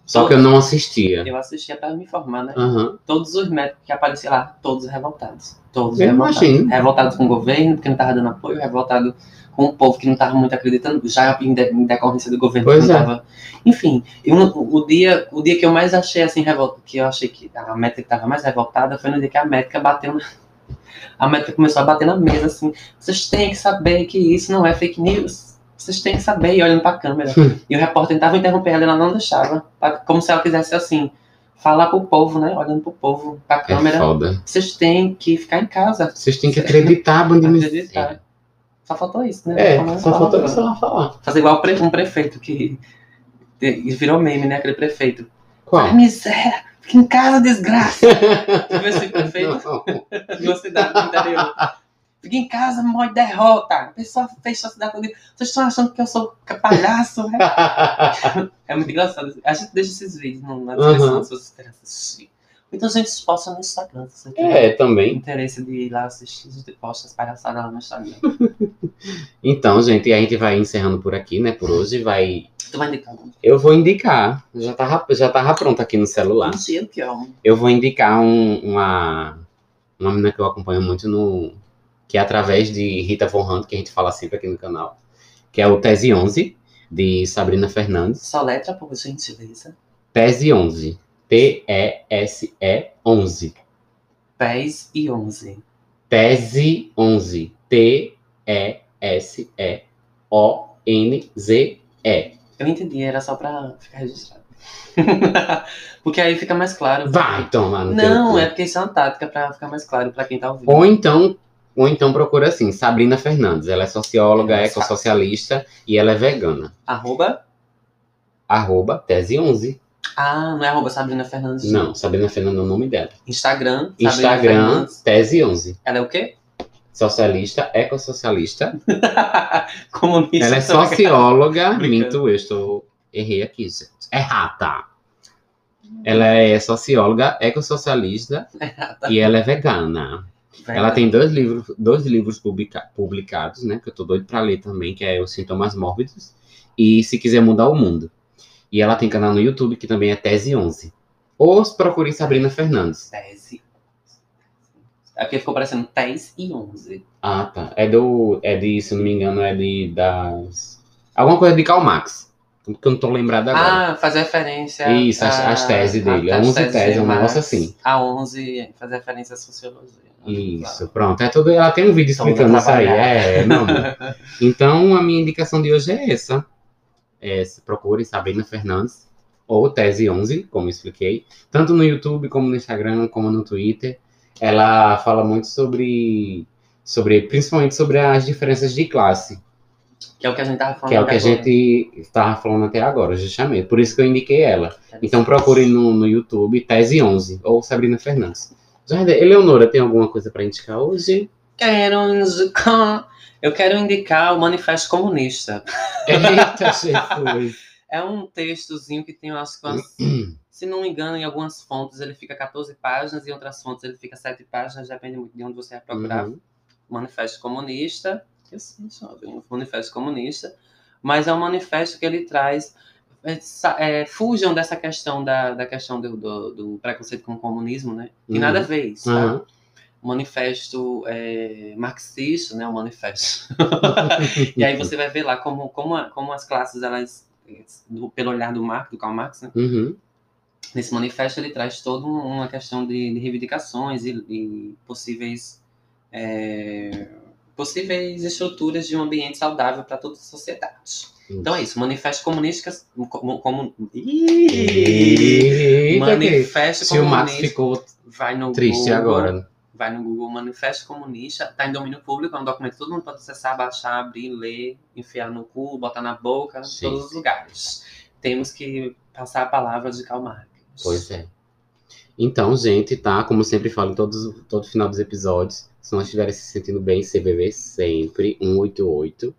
S2: Só que eu não assistia.
S1: Eu assistia pra me informar, né?
S2: Aham.
S1: Todos os médicos que apareciam lá, todos revoltados. Todos
S2: Eu
S1: revoltados.
S2: imagino.
S1: Revoltados com o governo, porque não tava dando apoio, revoltado com o povo que não tava muito acreditando, já em, de- em decorrência do governo
S2: Pois
S1: que não
S2: é.
S1: tava. Enfim, eu o, dia, o dia que eu mais achei assim, revolta, que eu achei que a médica que tava mais revoltada foi no dia que a médica bateu na. A médica começou a bater na mesa assim. Vocês têm que saber que isso não é fake news. Vocês têm que saber, e olhando pra câmera.
S2: Hum.
S1: e o repórter tentava interromper ela, ela não deixava. Como se ela quisesse assim, falar pro povo, né? Olhando pro povo, pra
S2: É
S1: câmera.
S2: foda.
S1: Vocês têm que ficar em casa.
S2: Vocês têm que acreditar, bando de
S1: Acreditar.
S2: miséria.
S1: Só faltou isso, né?
S2: É, só
S1: falar
S2: faltou isso ela falar.
S1: Fazer igual um prefeito que que virou meme, né? Aquele prefeito.
S2: Qual?
S1: Ai, miséria! Fica em casa, desgraça! Tu viu esse prefeito
S2: Não.
S1: de uma cidade do interior? Fica em casa, morre derrota! A pessoa fechou a cidade toda. Vocês estão achando que eu sou palhaço? né? É muito engraçado. A gente deixa esses vídeos na descrição
S2: Uhum.
S1: se vocês querem assistir. Então a gente posta no Instagram. Se você
S2: É, também.
S1: interesse de ir lá assistir, a gente posta as palhaçadas lá no Instagram.
S2: Então, gente, a gente vai encerrando por aqui, né? Por hoje. Vai.
S1: Tu vai indicar um
S2: Eu vou indicar. Já tava, já tava pronto aqui no celular.
S1: Mentira, que é.
S2: Eu vou indicar um- uma. Uma menina que eu acompanho muito no, que é através de Rita Von Hunt, que a gente fala sempre aqui no canal, que é o Tese 11, de Sabrina Fernandes.
S1: Só letra, por gentileza.
S2: Tese 11. T-E-S-E 11.
S1: Pés e 11.
S2: Tese 11. T-E-S-E-O-N-Z-E.
S1: Eu entendi, era só pra ficar registrado. porque aí fica mais claro.
S2: Vai tomar no
S1: Não, é porque isso é uma tática pra ficar mais claro pra quem tá ouvindo.
S2: Ou então, ou então procura assim, Sabrina Fernandes. Ela é socióloga,
S1: É,
S2: ecossocialista e ela é vegana.
S1: Arroba?
S2: Arroba Tese 11.
S1: Ah, não é arroba Sabrina Fernandes.
S2: Não, Sabrina Fernandes é o nome dela.
S1: Instagram, Sabrina
S2: Instagram,
S1: Fernandes.
S2: Tese 11.
S1: Ela é o quê?
S2: Socialista, ecossocialista.
S1: Comunista.
S2: Ela é socióloga. Minto, eu estou. Errei aqui, gente. É rata. Ela é socióloga, ecossocialista e ela é vegana. Ela tem dois livros, dois livros publica- publicados, né? Que eu tô doido pra ler também, que é Os Sintomas Mórbidos e Se Quiser Mudar o Mundo. E ela tem canal no YouTube que também é Tese 11. Ou procure Sabrina Fernandes.
S1: Tese. É porque ficou parecendo 10 e 11.
S2: Ah, tá. É do. É de, se não me engano, é de. Das. Alguma coisa de Karl Marx. Que eu não tô lembrado agora.
S1: Ah, faz referência.
S2: Isso,
S1: a-
S2: as teses dele.
S1: a-
S2: É
S1: as
S2: 11 teses,
S1: de
S2: um negócio assim.
S1: A 11 faz referência à sociologia.
S2: Isso, pronto. É tudo, ela tem um vídeo explicando isso aí. É, amor. Então, a minha indicação de hoje é essa. É, procure Sabrina Fernandes ou Tese 11, como expliquei. Tanto no YouTube, como no Instagram, como no Twitter. Ela fala muito sobre, sobre principalmente sobre as diferenças de classe.
S1: Que é o que a gente tava falando.
S2: Que é o que a
S1: agora.
S2: gente estava falando até agora, justamente. Por isso que eu indiquei ela. Então procure no, no YouTube Tese 11 ou Sabrina Fernandes. Jardim, Eleonora, tem alguma coisa para indicar hoje?
S1: Quero indicar. Eu quero indicar o Manifesto Comunista.
S2: Eita, Jesus.
S1: É um textozinho que tem, eu acho que umas- se não me engano, em algumas fontes ele fica 14 páginas, e em outras fontes ele fica 7 páginas, depende muito de onde você vai procurar.
S2: Uhum.
S1: Manifesto Comunista. Eu sei, jovem, Manifesto Comunista. Mas é um manifesto que ele traz. É, é, fujam dessa questão da, da questão do, do, do preconceito com o comunismo, né? Tem
S2: Uhum.
S1: nada a ver isso, tá?
S2: Uhum.
S1: O manifesto é, marxista, né? O manifesto. e aí você vai ver lá como, como, a- como as classes, elas, do- pelo olhar do Marx, do Karl Marx, né?
S2: Uhum.
S1: Nesse manifesto ele traz toda um- uma questão de, de reivindicações e, e possíveis é, possíveis estruturas de um ambiente saudável para toda a sociedade. Então é isso, manifesto comunista como, como Ih!
S2: Eita,
S1: manifesto
S2: Se o Max
S1: comunista
S2: ficou
S1: vai no
S2: triste
S1: Google,
S2: agora.
S1: vai no Google Manifesto Comunista, tá em domínio público, é um documento que todo mundo pode acessar, baixar, abrir, ler, enfiar no cu, botar na boca, em todos os lugares. Temos que passar a palavra de Karl Marx.
S2: Pois é. Então, gente, tá? Como sempre falo em todos, todo final dos episódios, se não estiverem se sentindo bem, CVV sempre, 188.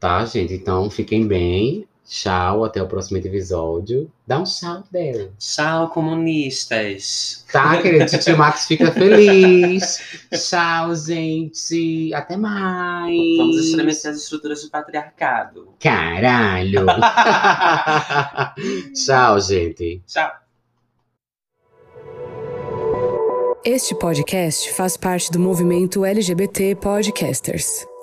S2: Tá, gente? Então, fiquem bem. Tchau, até o próximo episódio. Dá um tchau dela.
S1: Tchau, comunistas.
S2: Tá, querido? Tio Max fica feliz. Tchau, gente. Até mais.
S1: Vamos estremecer as estruturas do patriarcado.
S2: Caralho. Tchau, gente.
S1: Tchau.
S5: Este podcast faz parte do movimento LGBT Podcasters.